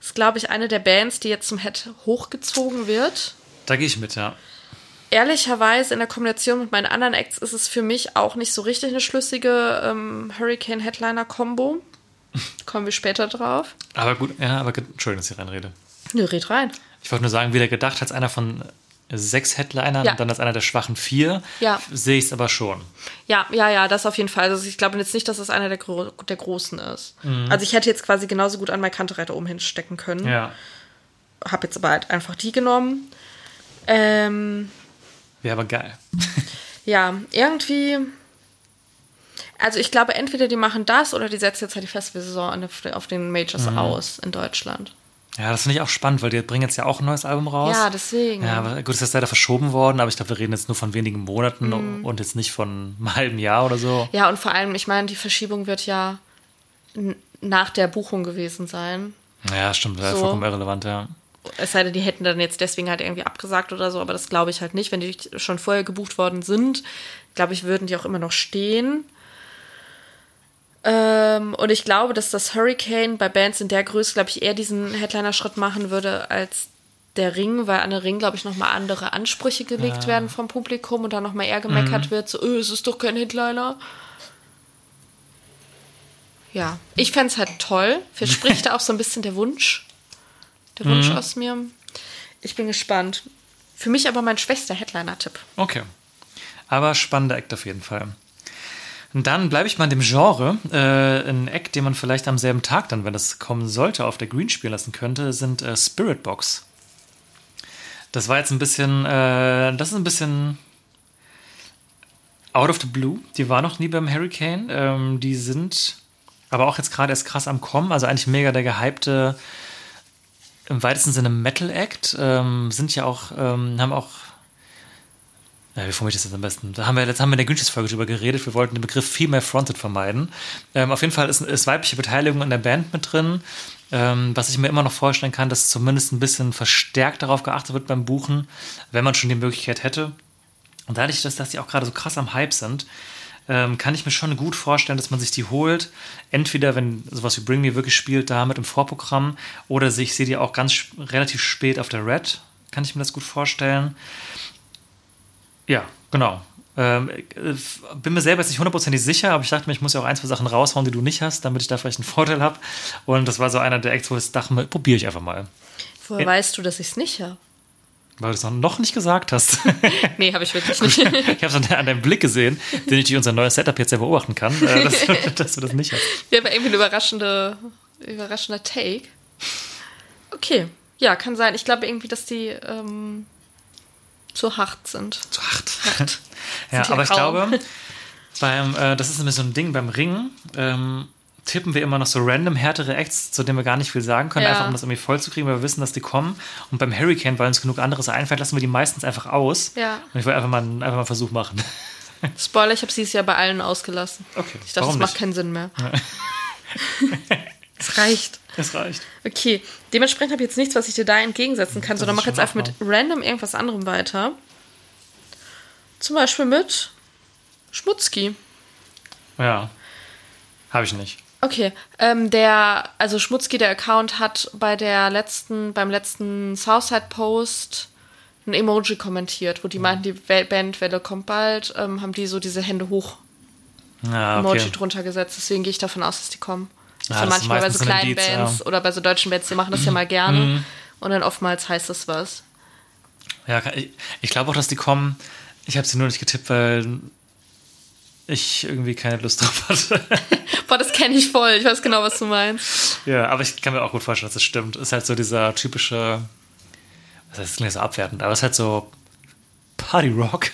Ist, glaube ich, eine der Bands, die jetzt zum Head hochgezogen wird. Da gehe ich mit, ja. Ehrlicherweise in der Kombination mit meinen anderen Acts ist es für mich auch nicht so richtig eine schlüssige ähm, Hurricane-Headliner-Kombo. Kommen wir später drauf. Aber gut, ja, aber Entschuldigung, dass ich reinrede. Nö, red rein. Ich wollte nur sagen, wieder gedacht als einer von sechs Headlinern Ja. und dann als einer der schwachen vier, Ja. sehe ich es aber schon. Ja, ja, ja, das auf jeden Fall. Also ich glaube jetzt nicht, dass es einer der, Gro der Großen ist. Also ich hätte jetzt quasi genauso gut an mein Kantereiter oben hinstecken können. Ja. Hab jetzt aber halt einfach die genommen. Ähm, Wäre aber geil. ja, irgendwie. Also ich glaube, entweder die machen das oder die setzen jetzt halt die Festivalsaison auf den Majors aus in Deutschland. Ja, das finde ich auch spannend, weil die bringen jetzt ja auch ein neues Album raus. Ja, deswegen. Ja, aber gut, es ist leider verschoben worden, aber ich glaube, wir reden jetzt nur von wenigen Monaten Mhm. und jetzt nicht von einem halben Jahr oder so. Ja, und vor allem, ich meine, die Verschiebung wird ja nach der Buchung gewesen sein. Ja, stimmt, ja, So. vollkommen irrelevant, ja. Es sei denn, die hätten dann jetzt deswegen halt irgendwie abgesagt oder so, aber das glaube ich halt nicht. Wenn die schon vorher gebucht worden sind, glaube ich, würden die auch immer noch stehen. Ähm, und ich glaube, dass das Hurricane bei Bands in der Größe, glaube ich, eher diesen Headliner-Schritt machen würde als der Ring, weil an der Ring, glaube ich, nochmal andere Ansprüche gelegt werden vom Publikum und dann nochmal eher gemeckert wird, so, öh, es ist doch kein Headliner. Ja, ich fände es halt toll. Verspricht da auch so ein bisschen der Wunsch. Der Wunsch aus mir. Ich bin gespannt. Für mich aber mein schwächster Headliner-Tipp. Okay. Aber spannender Act auf jeden Fall. Dann bleibe ich mal in dem Genre. Äh, ein Act, den man vielleicht am selben Tag dann, wenn das kommen sollte, auf der Green spielen lassen könnte, sind äh, Spirit Box. Das war jetzt ein bisschen, äh, das ist ein bisschen out of the blue. Die war noch nie beim Hurricane. Ähm, die sind aber auch jetzt gerade erst krass am Kommen. Also eigentlich mega der gehypte, im weitesten Sinne Metal-Act. Ähm, sind ja auch, ähm, haben auch wie formuliere ich das jetzt am besten? Da haben wir, jetzt haben wir in der Günstigsfolge drüber geredet. Wir wollten den Begriff Female Fronted vermeiden. Ähm, auf jeden Fall ist, ist weibliche Beteiligung in der Band mit drin. Ähm, was ich mir immer noch vorstellen kann, dass zumindest ein bisschen verstärkt darauf geachtet wird beim Buchen, wenn man schon die Möglichkeit hätte. Und dadurch, dass, dass die auch gerade so krass am Hype sind, ähm, kann ich mir schon gut vorstellen, dass man sich die holt. Entweder, wenn sowas wie Bring Me wirklich spielt, da mit im Vorprogramm, oder ich sehe die auch ganz relativ spät auf der Red. Kann ich mir das gut vorstellen. Ja, genau. Ähm, äh, bin mir selber jetzt nicht hundertprozentig sicher, aber ich dachte mir, ich muss ja auch ein, zwei Sachen raushauen, die du nicht hast, damit ich da vielleicht einen Vorteil habe. Und das war so einer der Acts, wo ich dachte, mir, probiere ich einfach mal. Woher weißt du, dass ich es nicht habe? Weil du es noch- nicht gesagt hast. Nee, habe ich wirklich nicht. ich habe es an, de- an deinem Blick gesehen, den ich durch unser neues Setup jetzt ja beobachten kann, äh, dass, dass du das nicht hast. Ja, aber irgendwie ein überraschende, überraschender Take. Okay, ja, kann sein. Ich glaube irgendwie, dass die ähm, zu hart sind. Zu hart. Sind ja, aber ich glaube, beim, äh, das ist nämlich so ein Ding beim Ringen, ähm, tippen wir immer noch so random härtere Acts, zu denen wir gar nicht viel sagen können, Ja. einfach um das irgendwie voll zu kriegen, weil wir wissen, dass die kommen. Und beim Hurricane, weil uns genug anderes einfällt, lassen wir die meistens einfach aus. Ja. Und ich wollte einfach mal, einen- einfach mal einen Versuch machen. Spoiler, ich habe sie dieses Jahr bei allen ausgelassen. Okay, Ich dachte, warum das macht nicht? keinen Sinn mehr. Es reicht. Es reicht. Okay, dementsprechend habe ich jetzt nichts, was ich dir da entgegensetzen kann, sondern ist mach jetzt einfach mit random irgendwas anderem weiter. Zum Beispiel mit Schmutzki. Ja. Habe ich nicht. Okay, ähm, der, also Schmutzki, der Account, hat bei der letzten, beim letzten Southside-Post ein Emoji kommentiert, wo die meinten, die Wel- Bandwelle kommt bald, ähm, haben die so diese Hände hoch Ja, Emoji okay. drunter gesetzt. Deswegen gehe ich davon aus, dass die kommen. Ja, ist manchmal bei so kleinen Indiz, Bands ja. oder bei so deutschen Bands, die machen das ja mal gerne. Mhm. Und dann oftmals heißt das was. Ja, ich, ich glaube auch, dass die kommen. Ich habe sie nur nicht getippt, weil ich irgendwie keine Lust drauf hatte. Boah, das kenne ich voll. Ich weiß genau, was du meinst. ja, aber ich kann mir auch gut vorstellen, dass das stimmt. Ist halt so dieser typische, was heißt, das klingt so abwertend, aber es ist halt so Party Rock.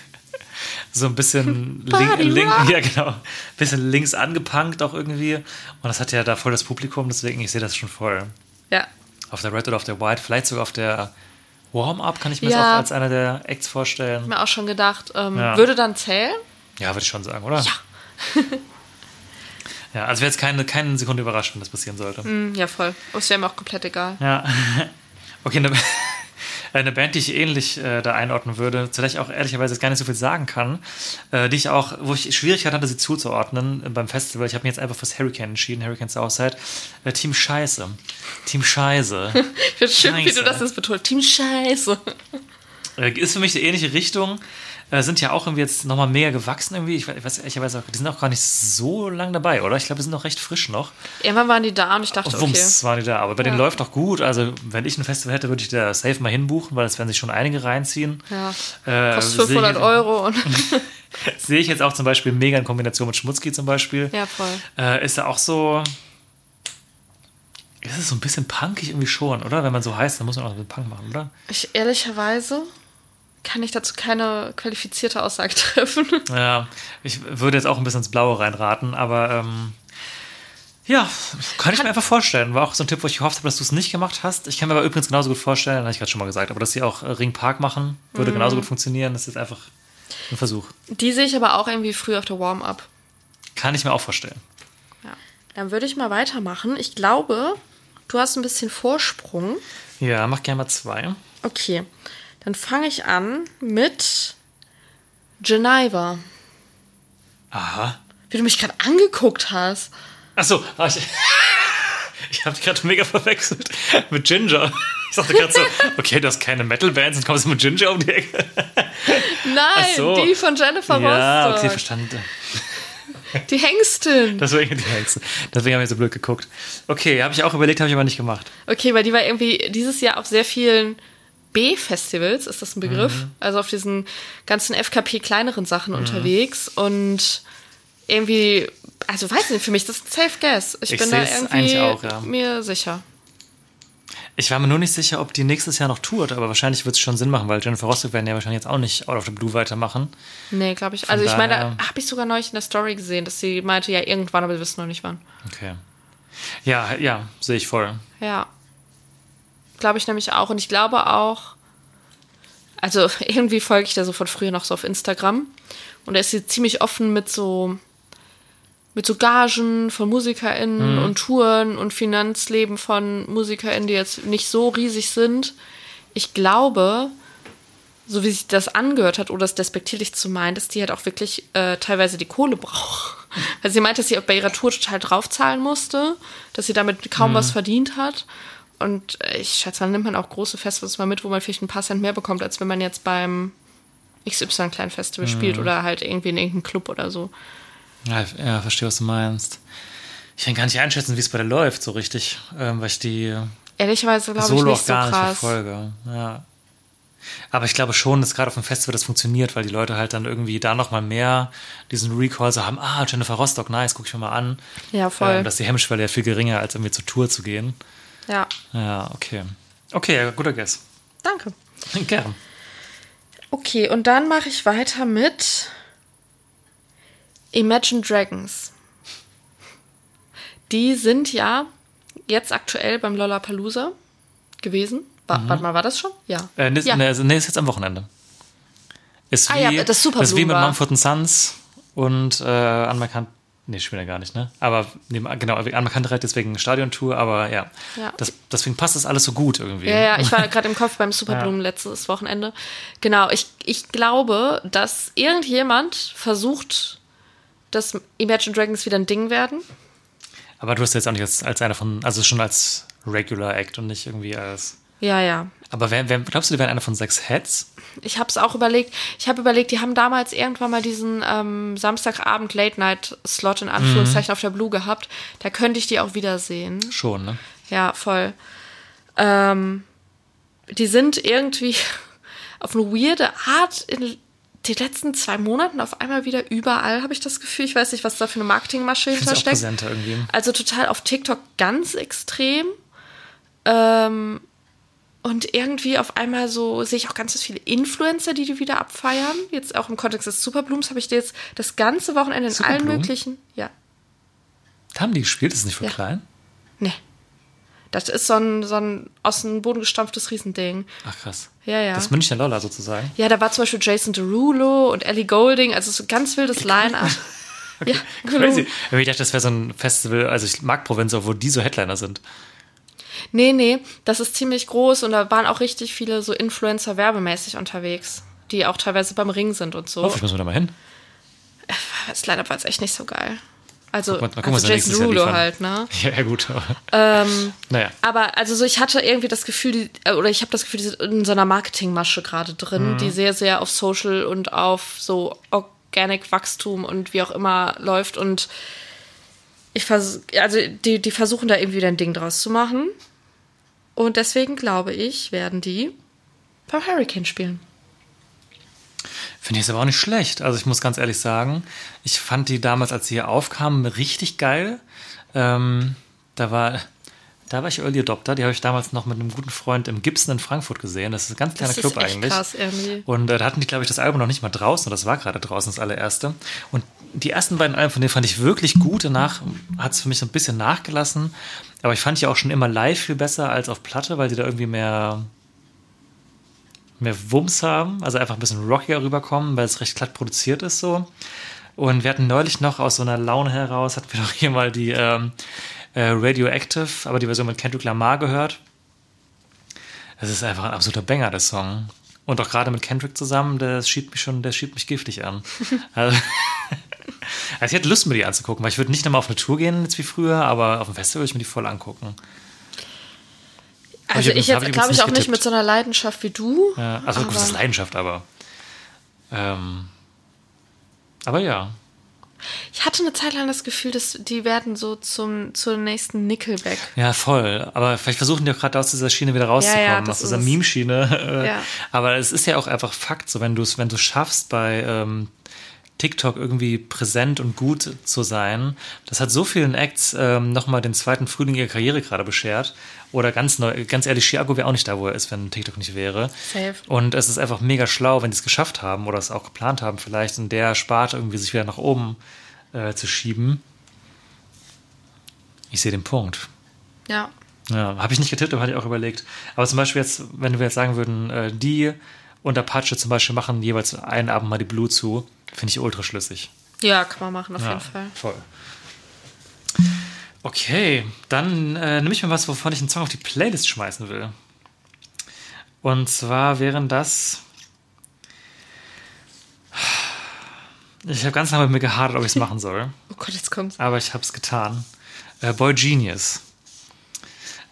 So ein bisschen Party link, link, ja genau, bisschen links angepunkt auch irgendwie. Und das hat ja da voll das Publikum, deswegen ich sehe das schon voll. Ja. Auf der Red oder auf der White, vielleicht sogar auf der Warm-Up kann ich mir Ja. das auch als einer der Acts vorstellen. Hab mir auch schon gedacht, ähm, Ja. würde dann zählen? Ja, würde ich schon sagen, oder? Ja. ja, also wäre jetzt keine, keine Sekunde überrascht, wenn das passieren sollte. Hm, ja, voll. Es wäre mir auch komplett egal. Ja. Okay, eine, Eine Band, die ich ähnlich äh, da einordnen würde, zu der ich auch ehrlicherweise jetzt gar nicht so viel sagen kann, äh, die ich auch, wo ich Schwierigkeit hatte, sie zuzuordnen äh, beim Festival. Ich habe mich jetzt einfach fürs Hurricane entschieden, Hurricane Southside. Äh, Team Scheiße. Team Scheiße. Ich finde schön, wie du das jetzt betont. Team Scheiße. Äh, ist für mich eine ähnliche Richtung. Äh, sind ja auch irgendwie jetzt nochmal mega gewachsen irgendwie. Ich weiß, ich weiß ehrlicherweise auch, die sind auch gar nicht so lang dabei, oder? Ich glaube, die sind noch recht frisch noch. Irgendwann waren die da und ich dachte, Und Wumms waren die da. Aber bei denen Ja. läuft doch gut. Also, wenn ich ein Festival hätte, würde ich da safe mal hinbuchen, weil es werden sich schon einige reinziehen. okay. Ja. Äh, Kostet sehe 500 ich- Euro und Sehe ich jetzt auch zum Beispiel mega in Kombination mit Schmutzki zum Beispiel. ja, voll. Äh, ist da auch so. Ist es so ein bisschen punkig irgendwie schon, oder? Wenn man so heißt, dann muss man auch ein bisschen Punk machen, oder? Ich ehrlicherweise kann ich dazu keine qualifizierte Aussage treffen. Ja, ich würde jetzt auch ein bisschen ins Blaue reinraten, aber ähm, ja, kann ich mir einfach vorstellen. War auch so ein Tipp, wo ich gehofft habe, dass du es nicht gemacht hast. Ich kann mir aber übrigens genauso gut vorstellen, habe ich gerade schon mal gesagt, aber dass sie auch äh, Ring Park machen, würde genauso gut funktionieren. Das ist jetzt einfach ein Versuch. Die sehe ich aber auch irgendwie früh auf der Warm-up. Kann ich mir auch vorstellen. Ja. Dann würde ich mal weitermachen. Ich glaube, du hast ein bisschen Vorsprung. Ja, mach gerne mal zwei. Okay, dann fange ich an mit Geneva. Aha. Wie du mich gerade angeguckt hast. Achso, ich, ich habe dich gerade mega verwechselt mit Ginger. Ich dachte gerade so, okay, du hast keine Metal-Bands und kommst mit Ginger um die Ecke. Nein, so. die von Jennifer Ja, okay, Rostock. verstanden. die Hengstin. Deswegen die Hengste. Deswegen habe ich so blöd geguckt. Okay, habe ich auch überlegt, habe ich aber nicht gemacht. Okay, weil die war irgendwie dieses Jahr auf sehr vielen B-Festivals, ist das ein Begriff? Mhm. Also auf diesen ganzen FKP-kleineren Sachen unterwegs und irgendwie, also weiß nicht, für mich das ist ein Safe Guess. Ich, Ich bin da irgendwie auch, ja. mir sicher. Ich war mir nur nicht sicher, ob die nächstes Jahr noch tourt, aber wahrscheinlich wird es schon Sinn machen, weil Jennifer Rostock werden ja wahrscheinlich jetzt auch nicht Out of the Blue weitermachen. Nee, glaube ich. Also ich meine, da habe ich sogar neulich in der Story gesehen, dass sie meinte, ja, irgendwann, aber wir wissen noch nicht wann. Okay. Ja, ja, sehe ich voll. Ja. Glaube ich nämlich auch. Und ich glaube auch, also irgendwie folge ich da so von früher noch so auf Instagram. Und da ist sie ziemlich offen mit so, mit so Gagen von MusikerInnen und Touren und Finanzleben von MusikerInnen, die jetzt nicht so riesig sind. Ich glaube, so wie sich das angehört hat, oder es despektierlich zu meinen, dass die halt auch wirklich äh, teilweise die Kohle braucht. Also sie meint, dass sie bei ihrer Tour total draufzahlen musste, dass sie damit kaum was verdient hat. Und ich schätze, dann nimmt man auch große Festivals mal mit, wo man vielleicht ein paar Cent mehr bekommt, als wenn man jetzt beim XY kleinen Festival spielt oder halt irgendwie in irgendeinem Club oder so. Ja, ja, verstehe, was du meinst. Ich kann gar nicht einschätzen, wie es bei der läuft, so richtig, ähm, weil ich die Ehrlicherweise glaube ich Solo nicht auch so gar nicht krass. verfolge. Ja. Aber ich glaube schon, dass gerade auf dem Festival das funktioniert, weil die Leute halt dann irgendwie da nochmal mehr diesen Recall so haben, ah, Jennifer Rostock, nice, guck ich mir mal an. Ja, voll. Ähm, dass die Hemmschwelle ja viel geringer, als irgendwie zur Tour zu gehen. Ja, Ja, okay. Okay, guter Guess. danke. Gern. Okay, und dann mache ich weiter mit Imagine Dragons. Die sind ja jetzt aktuell beim Lollapalooza gewesen. Wa Warte mal, war das schon? Ja. Äh, nee, ja. nee, also, nee, ist jetzt am Wochenende. Ist Ah wie, ja, das Superblumen ist wie mit. Mumford Sons und äh, Anmerkant. Nee, schon wieder gar nicht, ne? Aber nee, genau, Anmerkant reiht deswegen Stadiontour, aber ja. Ja. Das, deswegen passt das alles so gut irgendwie. Ja, ja, ich war gerade im Kopf beim Superblumen letztes Wochenende. Genau, ich, ich glaube, dass irgendjemand versucht, dass Imagine Dragons wieder ein Ding werden. Aber du hast jetzt auch nicht als, als einer von, also schon als Regular Act und nicht irgendwie als. Ja, ja. Aber wer, wer, glaubst du, die wären einer von sechs Heads? Ich habe es auch überlegt. Ich habe überlegt, die haben damals irgendwann mal diesen ähm, Samstagabend Late-Night-Slot in Anführungszeichen auf der Blue gehabt. Da könnte ich die auch wiedersehen. Schon, ne? Ja, voll. Ähm, die sind irgendwie auf eine weirde Art in den letzten zwei Monaten auf einmal wieder überall, habe ich das Gefühl. Ich weiß nicht, was da für eine Marketingmasche hintersteckt. Also total auf TikTok ganz extrem. Ähm, und irgendwie auf einmal so sehe ich auch ganz viele Influencer, die die wieder abfeiern. Jetzt auch im Kontext des Superblooms habe ich jetzt das ganze Wochenende in allen möglichen. Ja. Haben die gespielt? Ist das nicht für Ja. klein? Nee. Das ist so ein, so ein aus dem Boden gestampftes Riesending. Ach krass. Ja, ja. Das Münchner Lolla sozusagen. Ja, da war zum Beispiel Jason Derulo und Ellie Golding, also so ein ganz wildes Line-Up. Ja, Crazy. Ich dachte, das wäre so ein Festival, also ich mag Provinz, auch wo die so Headliner sind. Nee, nee, das ist ziemlich groß und da waren auch richtig viele so Influencer werbemäßig unterwegs, die auch teilweise beim Ring sind und so. Oh, ich muss da mal hin. Das Line-Up war jetzt echt nicht so geil. Also, Guck mal- gucken, also wir Jason Rulo halt, ne? Ja, ja gut. aber- Ähm, naja. aber also so, ich hatte irgendwie das Gefühl, die, äh, oder ich habe das Gefühl, die sind in so einer Marketingmasche gerade drin, Mhm. die sehr, sehr auf Social und auf so Organic Wachstum und wie auch immer läuft. Und ich vers also die, die versuchen da irgendwie wieder ein Ding draus zu machen. Und deswegen glaube ich, werden die beim Hurricane spielen. Finde ich es aber auch nicht schlecht. Also ich muss ganz ehrlich sagen, ich fand die damals, als sie hier aufkamen, richtig geil. Ähm, da war, da war ich Early Adopter. Die habe ich damals noch mit einem guten Freund im Gibson in Frankfurt gesehen. Das ist ein ganz kleiner Club eigentlich. krass. Und äh, da hatten die, glaube ich, das Album noch nicht mal draußen. Das war gerade draußen, das allererste. Und die ersten beiden Alben von denen fand ich wirklich gut. Danach hat es für mich so ein bisschen nachgelassen. Aber ich fand die auch schon immer live viel besser als auf Platte, weil die da irgendwie mehr, mehr Wumms haben. Also einfach ein bisschen rockiger rüberkommen, weil es recht glatt produziert ist so. Und wir hatten neulich noch aus so einer Laune heraus, hatten wir doch hier mal die ähm, äh, Radioactive, aber die Version mit Kendrick Lamar gehört. Das ist einfach ein absoluter Banger, der Song. Und auch gerade mit Kendrick zusammen, der schiebt mich schon, der schiebt mich giftig an. also, also ich hätte Lust, mir die anzugucken, weil ich würde nicht nochmal auf eine Tour gehen, jetzt wie früher, aber auf dem Festival würde ich mir die voll angucken. Also ich jetzt ich glaube ich auch nicht nicht mit so einer Leidenschaft wie du. Ja, also gut, das ist Leidenschaft, aber. Ähm, aber ja. Ich hatte eine Zeit lang das Gefühl, dass die werden so zum zur nächsten Nickelback. Ja, voll. Aber vielleicht versuchen die auch gerade aus dieser Schiene wieder rauszukommen, Ja, ja, das aus dieser. Meme-Schiene. Ja. Aber es ist ja auch einfach Fakt, so wenn du es, wenn du schaffst, bei ähm, TikTok irgendwie präsent und gut zu sein, das hat so vielen Acts ähm, nochmal den zweiten Frühling ihrer Karriere gerade beschert. Oder ganz neu, ganz ehrlich, Chiago wäre auch nicht da, wo er ist, wenn TikTok nicht wäre. Safe. Und es ist einfach mega schlau, wenn die es geschafft haben oder es auch geplant haben, vielleicht in der Sparte irgendwie sich wieder nach oben äh, zu schieben. Ich sehe den Punkt. Ja. Ja, habe ich nicht getippt, aber hatte ich auch überlegt. Aber zum Beispiel jetzt, wenn wir jetzt sagen würden, äh, die und Apache zum Beispiel machen jeweils einen Abend mal die Blue zu, finde ich ultra schlüssig. Ja, kann man machen, auf Ja, jeden Fall. voll. Okay, dann äh, nehme ich mal was, wovon ich einen Song auf die Playlist schmeißen will. Und zwar wären das. Ich habe ganz lange mit mir gehadert, ob ich es machen soll. Oh Gott, jetzt kommt's. Aber ich habe es getan. Äh, Boy Genius.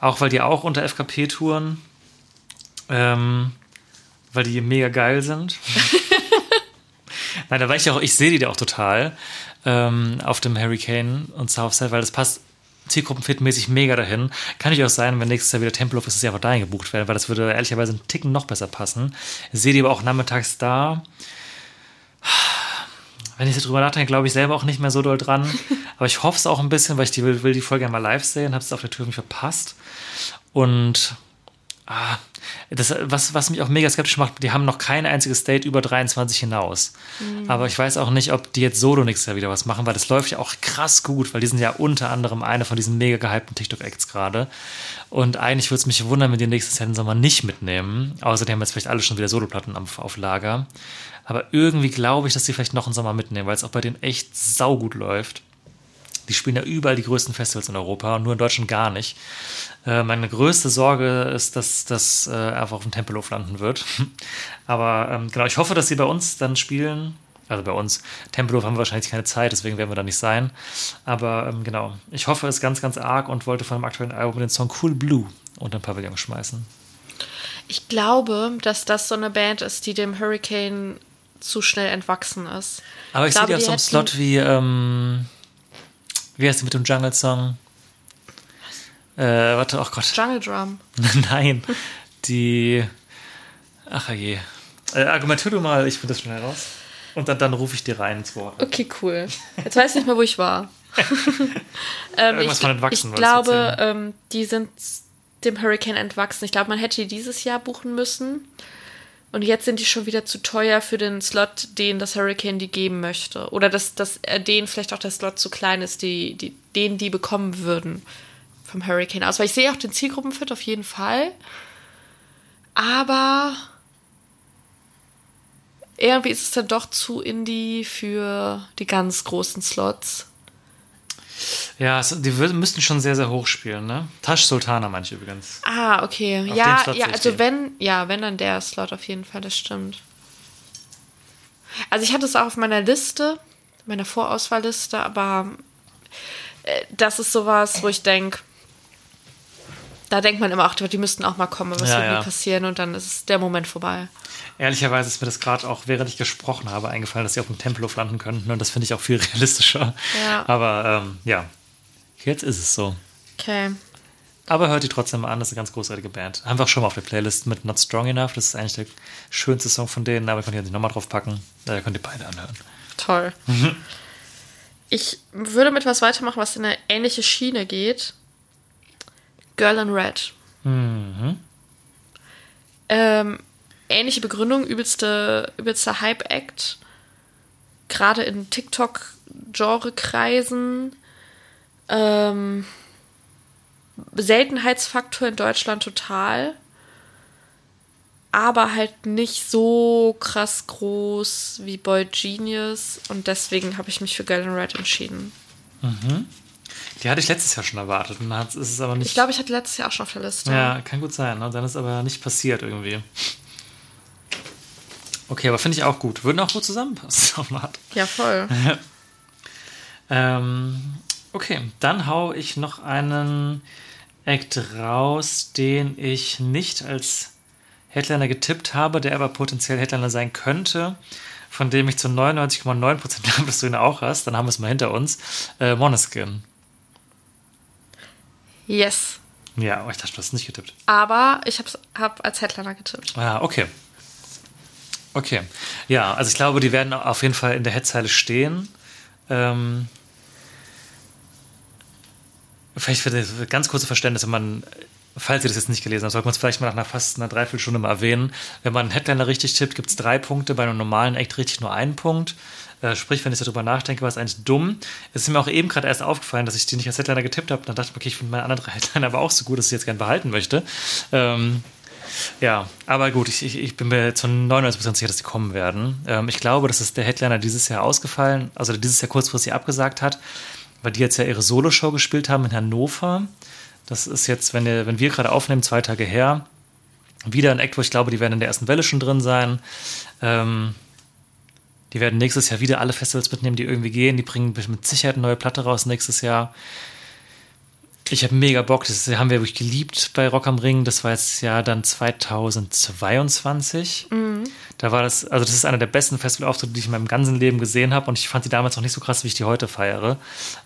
Auch weil die auch unter FKP touren. Ähm, weil die mega geil sind. Nein, da war ich auch, ich sehe die da auch total ähm, auf dem Hurricane und Southside, weil das passt zielgruppenfitmäßig mega dahin. Kann ich auch sein, wenn nächstes Jahr wieder Tempelhof ist, dass sie einfach dahin gebucht werden, weil das würde ehrlicherweise einen Ticken noch besser passen. Sehe die aber auch nachmittags da. Wenn ich so drüber nachdenke, glaube ich selber auch nicht mehr so doll dran. Aber ich hoffe es auch ein bisschen, weil ich die will, will die Folge gerne mal live sehen, habe es auf der Tour nicht verpasst. Und ah, das, was, was mich auch mega skeptisch macht, die haben noch kein einziges Date über 23 hinaus. Aber ich weiß auch nicht, ob die jetzt solo nächstes Jahr wieder was machen, weil das läuft ja auch krass gut, weil die sind ja unter anderem eine von diesen mega gehypten TikTok-Acts gerade. Und eigentlich würde es mich wundern, wenn die nächstes Jahr den Sommer nicht mitnehmen. Außer die haben jetzt vielleicht alle schon wieder Soloplatten auf, auf Lager. Aber irgendwie glaube ich, dass die vielleicht noch einen Sommer mitnehmen, weil es auch bei denen echt saugut läuft. Die spielen ja überall die größten Festivals in Europa und nur in Deutschland gar nicht. Äh, meine größte Sorge ist, dass das äh, einfach auf dem Tempelhof landen wird. Aber ähm, genau, ich hoffe, dass sie bei uns dann spielen. Also bei uns. Tempelhof haben wir wahrscheinlich keine Zeit, deswegen werden wir da nicht sein. Aber ähm, genau, ich hoffe es ganz, ganz arg und wollte von dem aktuellen Album den Song Cool Blue unter den Pavillon schmeißen. Ich glaube, dass das so eine Band ist, die dem Hurricane zu schnell entwachsen ist. Aber ich, sehe glaube, die auf so einem Slot wie, ähm, wie heißt die mit dem Jungle-Song? Äh, warte, ach Gott. Jungle Drum. Nein, die. Ach je. Äh, argumentier du mal, ich finde das schnell raus. Und dann, dann rufe ich dir rein ins Wort. Okay, cool. Jetzt weiß ich nicht mehr, wo ich war. ähm, Irgendwas ich, von entwachsen ich glaube, ähm, die sind dem Hurricane entwachsen. Ich glaube, man hätte die dieses Jahr buchen müssen. Und jetzt sind die schon wieder zu teuer für den Slot, den das Hurricane die geben möchte. Oder dass, dass äh, denen vielleicht auch der Slot zu klein ist, die, die, den die bekommen würden vom Hurricane aus. Weil ich sehe auch den Zielgruppenfit auf jeden Fall. Aber irgendwie ist es dann doch zu indie für die ganz großen Slots. Ja, die müssten schon sehr, sehr hoch spielen, ne? Tash Sultana manche übrigens. Ah, okay. Auf den ja, ja, also die. wenn, ja, wenn dann der Slot auf jeden Fall, das stimmt. Also ich hatte es auch auf meiner Liste, meiner Vorauswahlliste, aber äh, das ist sowas, wo ich denke, da denkt man immer, ach, die müssten auch mal kommen, es Ja, wird ja. passieren und dann ist der Moment vorbei. Ehrlicherweise ist mir das gerade auch, während ich gesprochen habe, eingefallen, dass sie auf dem Tempelhof landen könnten und das finde ich auch viel realistischer. Ja. Aber ähm, ja, jetzt ist es so. Okay. Aber hört die trotzdem mal an, das ist eine ganz großartige Band. Einfach schon mal auf der Playlist mit Not Strong Enough. Das ist eigentlich der schönste Song von denen, aber könnt ihr nicht nochmal drauf packen. Da könnt ihr beide anhören. Toll. Ich würde mit was weitermachen, was in eine ähnliche Schiene geht. Girl in Red. Ähm, ähnliche Begründung, übelste, übelster Hype-Act. Gerade in TikTok-Genre-Kreisen. Ähm, Seltenheitsfaktor in Deutschland total. Aber halt nicht so krass groß wie Boy Genius. Und deswegen habe ich mich für Girl in Red entschieden. Die hatte ich letztes Jahr schon erwartet und ist es aber nicht. Ich glaube, ich hatte letztes Jahr auch schon auf der Liste. Ja, kann gut sein. Ne? Dann ist aber nicht passiert irgendwie. Okay, aber finde ich auch gut. Würden auch gut zusammenpassen. Ja, voll. Ähm, okay, dann hau ich noch einen Act raus, den ich nicht als Headliner getippt habe, der aber potenziell Headliner sein könnte, von dem ich zu 99,9% glaube, dass du ihn auch hast. Dann haben wir es mal hinter uns. Äh, Moneskin. Yes. Ja, oh, ich dachte, du hast es nicht getippt. Aber ich habe hab als Headliner getippt. Ah, okay. Okay. Ja, also ich glaube, die werden auf jeden Fall in der Headzeile stehen. Ähm, vielleicht für das ganz kurze Verständnis, wenn man, falls ihr das jetzt nicht gelesen habt, sollte man es vielleicht mal nach einer fast einer Dreiviertelstunde mal erwähnen. Wenn man einen Headliner richtig tippt, gibt es drei Punkte, bei einem normalen Act richtig nur einen Punkt. Äh, sprich, wenn ich darüber nachdenke, war es eigentlich dumm. Es ist mir auch eben gerade erst aufgefallen, dass ich die nicht als Headliner getippt habe. Dann dachte ich, okay, ich finde meine anderen drei Headliner aber auch so gut, dass ich jetzt gerne behalten möchte. Ähm, ja, aber gut, ich, ich, ich bin mir zu 99% sicher, dass die kommen werden. Ähm, ich glaube, dass es der Headliner dieses Jahr ausgefallen, also dieses Jahr kurzfristig abgesagt hat, weil die jetzt ja ihre Soloshow gespielt haben in Hannover. Das ist jetzt, wenn, ihr, wenn wir gerade aufnehmen, zwei Tage her. Wieder ein Act, wo ich glaube, die werden in der ersten Welle schon drin sein. Ähm, die werden nächstes Jahr wieder alle Festivals mitnehmen, die irgendwie gehen. Die bringen mit Sicherheit eine neue Platte raus nächstes Jahr. Ich habe mega Bock. Das haben wir wirklich geliebt bei Rock am Ring. Das war jetzt ja dann 2022. Da war das, also das ist einer der besten Festivalauftritte, die ich in meinem ganzen Leben gesehen habe. Und ich fand die damals noch nicht so krass, wie ich die heute feiere.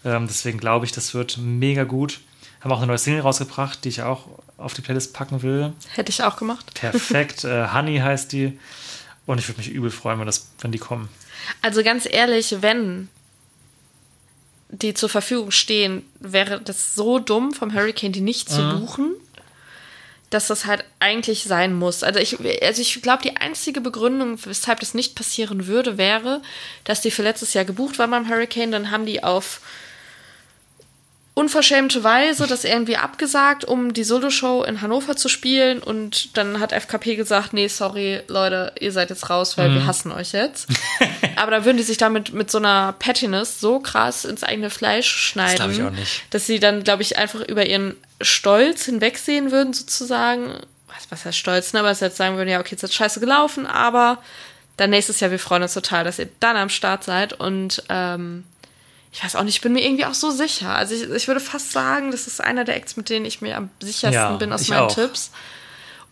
Ähm, deswegen glaube ich, das wird mega gut. Haben auch eine neue Single rausgebracht, die ich auch auf die Playlist packen will. Hätte ich auch gemacht. Perfekt. äh, Honey heißt die. Und ich würde mich übel freuen, wenn, das, wenn die kommen. Also ganz ehrlich, wenn die zur Verfügung stehen, wäre das so dumm vom Hurricane, die nicht zu buchen, dass das halt eigentlich sein muss. Also ich, also ich glaube, die einzige Begründung, weshalb das nicht passieren würde, wäre, dass die für letztes Jahr gebucht waren beim Hurricane, dann haben die auf unverschämte Weise das irgendwie abgesagt, um die Soloshow in Hannover zu spielen und dann hat FKP gesagt, nee, sorry, Leute, ihr seid jetzt raus, weil wir hassen euch jetzt. Aber da würden die sich damit mit so einer Pettiness so krass ins eigene Fleisch schneiden, glaub ich auch nicht. dass sie dann, glaube ich, einfach über ihren Stolz hinwegsehen würden, sozusagen. Was, was heißt Stolz, ne? Aber sie jetzt sagen würden, ja, okay, jetzt ist scheiße gelaufen, aber dann nächstes Jahr, wir freuen uns total, dass ihr dann am Start seid und ähm, ich weiß auch nicht, ich bin mir irgendwie auch so sicher. Also ich, ich würde fast sagen, das ist einer der Acts, mit denen ich mir am sichersten Ja, bin aus meinen auch. Tipps.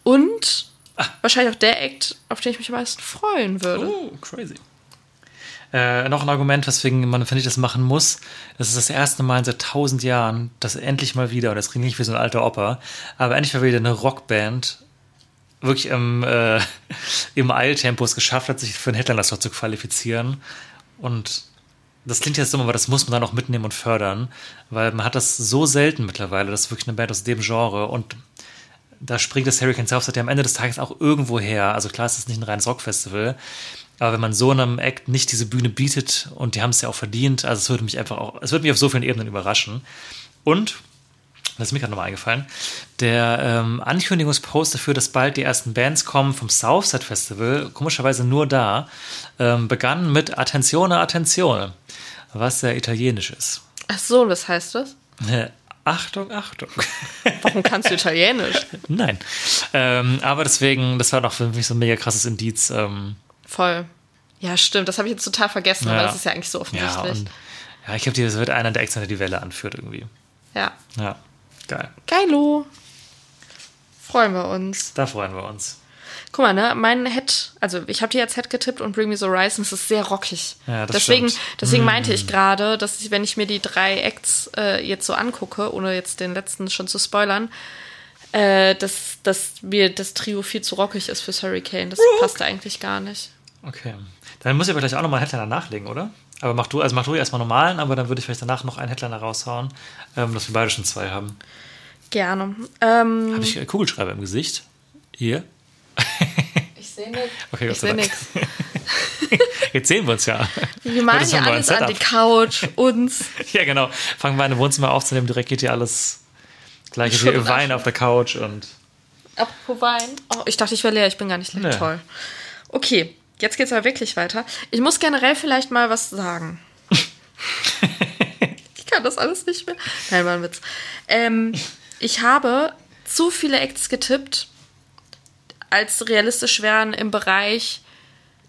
Und wahrscheinlich auch der Act, auf den ich mich am meisten freuen würde. Oh, crazy. Äh, noch ein Argument, weswegen man, finde ich, das machen muss. Das ist das erste Mal seit tausend Jahren, dass endlich mal wieder, und das klingt nicht wie so ein alter Opa, aber endlich mal wieder eine Rockband wirklich im, äh, im Eiltempo es geschafft hat, sich für einen Headliner-Slot zu qualifizieren. Und das klingt jetzt dumm, aber das muss man dann auch mitnehmen und fördern, weil man hat das so selten mittlerweile, dass wirklich eine Band aus dem Genre und da springt das Hurricane Southside ja am Ende des Tages auch irgendwo her. Also klar, es ist nicht ein reines Rockfestival, aber wenn man so einem Act nicht diese Bühne bietet und die haben es ja auch verdient, also es würde mich einfach auch, es würde mich auf so vielen Ebenen überraschen. Und, das ist mir gerade nochmal eingefallen, der ähm, Ankündigungspost dafür, dass bald die ersten Bands kommen vom Southside Festival, komischerweise nur da, ähm, begann mit Attenzione, Attenzione, was sehr italienisch ist. Ach so, was heißt das? Äh, Achtung, Achtung. Warum kannst du Italienisch? Nein. Ähm, aber deswegen, das war doch für mich so ein mega krasses Indiz. Ähm, Voll. Ja, stimmt. Das habe ich jetzt total vergessen, Ja. aber das ist ja eigentlich so ja, offensichtlich. und ja, ich glaube, das wird einer der der die Welle anführt irgendwie. Ja. Ja, geil. Geilo. Freuen wir uns. Da freuen wir uns. Guck mal, ne, mein Head, also ich habe dir jetzt Head getippt und Bring Me the Horizon, es ist sehr rockig. Ja, das deswegen stimmt. deswegen meinte ich gerade, dass ich, wenn ich mir die drei Acts äh, jetzt so angucke, ohne jetzt den letzten schon zu spoilern, äh, dass, dass mir das Trio viel zu rockig ist fürs Hurricane. Das passt eigentlich gar nicht. Okay. Dann muss ich aber gleich auch nochmal Headliner nachlegen, oder? Aber mach du, also mach du erstmal normalen, aber dann würde ich vielleicht danach noch einen Headliner raushauen, ähm, dass wir beide schon zwei haben. Gerne. Ähm, Habe ich äh, Kugelschreiber im Gesicht? Hier? ich sehe nichts. Okay, Gott ich sehe nichts. Jetzt sehen wir uns ja. Wir malen neues alles an die. Couch, uns. Ja, genau. Fangen wir an, im Wohnzimmer aufzunehmen, direkt geht hier alles. Gleich ist hier Wein auf der Couch und. Apropos Wein. Oh, ich dachte, ich wäre leer. Ich bin gar nicht leer. Nee. Toll. Okay, jetzt geht's aber wirklich weiter. Ich muss generell vielleicht mal was sagen. ich kann das alles nicht mehr. Nein, war ein Witz. Ähm, ich habe zu viele Acts getippt, als realistisch wären im Bereich